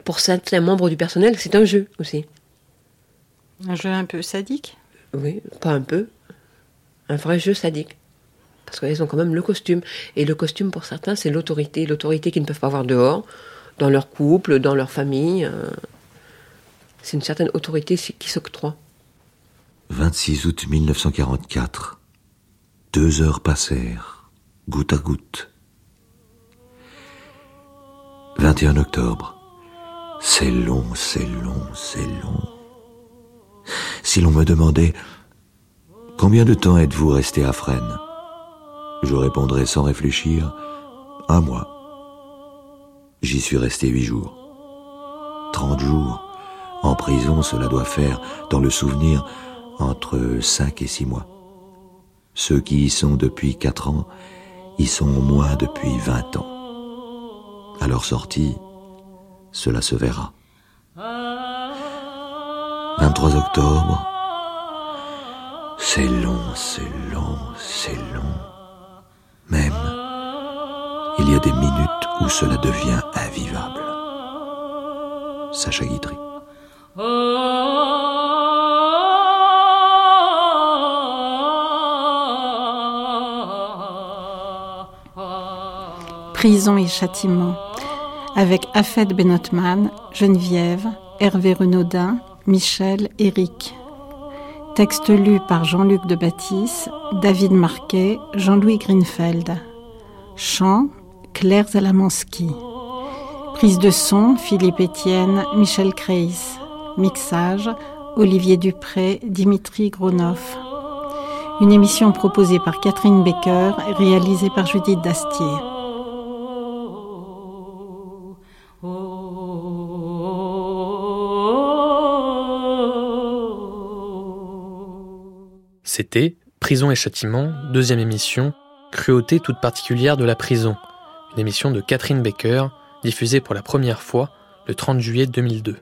Pour certains membres du personnel, c'est un jeu aussi. Un jeu un peu sadique oui, pas un peu. Un vrai jeu sadique. Parce qu'ils ont quand même le costume. Et le costume, pour certains, c'est l'autorité. L'autorité qu'ils ne peuvent pas voir dehors, dans leur couple, dans leur famille. Euh, c'est une certaine autorité qui s'octroie. 26 août 1944. Deux heures passèrent, goutte à goutte. 21 octobre. C'est long, c'est long, c'est long. Si l'on me demandait Combien de temps êtes-vous resté à Fresnes? Je répondrais sans réfléchir Un mois. J'y suis resté huit jours. Trente jours. En prison, cela doit faire, dans le souvenir, entre cinq et six mois. Ceux qui y sont depuis quatre ans y sont au moins depuis vingt ans. À leur sortie, cela se verra. 23 octobre. C'est long, c'est long, c'est long. Même, il y a des minutes où cela devient invivable. Sacha Guitry. Prison et châtiment avec Afed Benotman, Geneviève, Hervé Renaudin, Michel, Éric. Texte lu par Jean-Luc de Baptiste, David Marquet, Jean-Louis Greenfeld. Chant, Claire Zalamanski. Prise de son, Philippe Etienne, Michel Kreis. Mixage, Olivier Dupré, Dimitri Gronov. Une émission proposée par Catherine Becker et réalisée par Judith Dastier. C'était Prison et Châtiment, deuxième émission, Cruauté toute particulière de la prison, une émission de Catherine Baker, diffusée pour la première fois le 30 juillet 2002.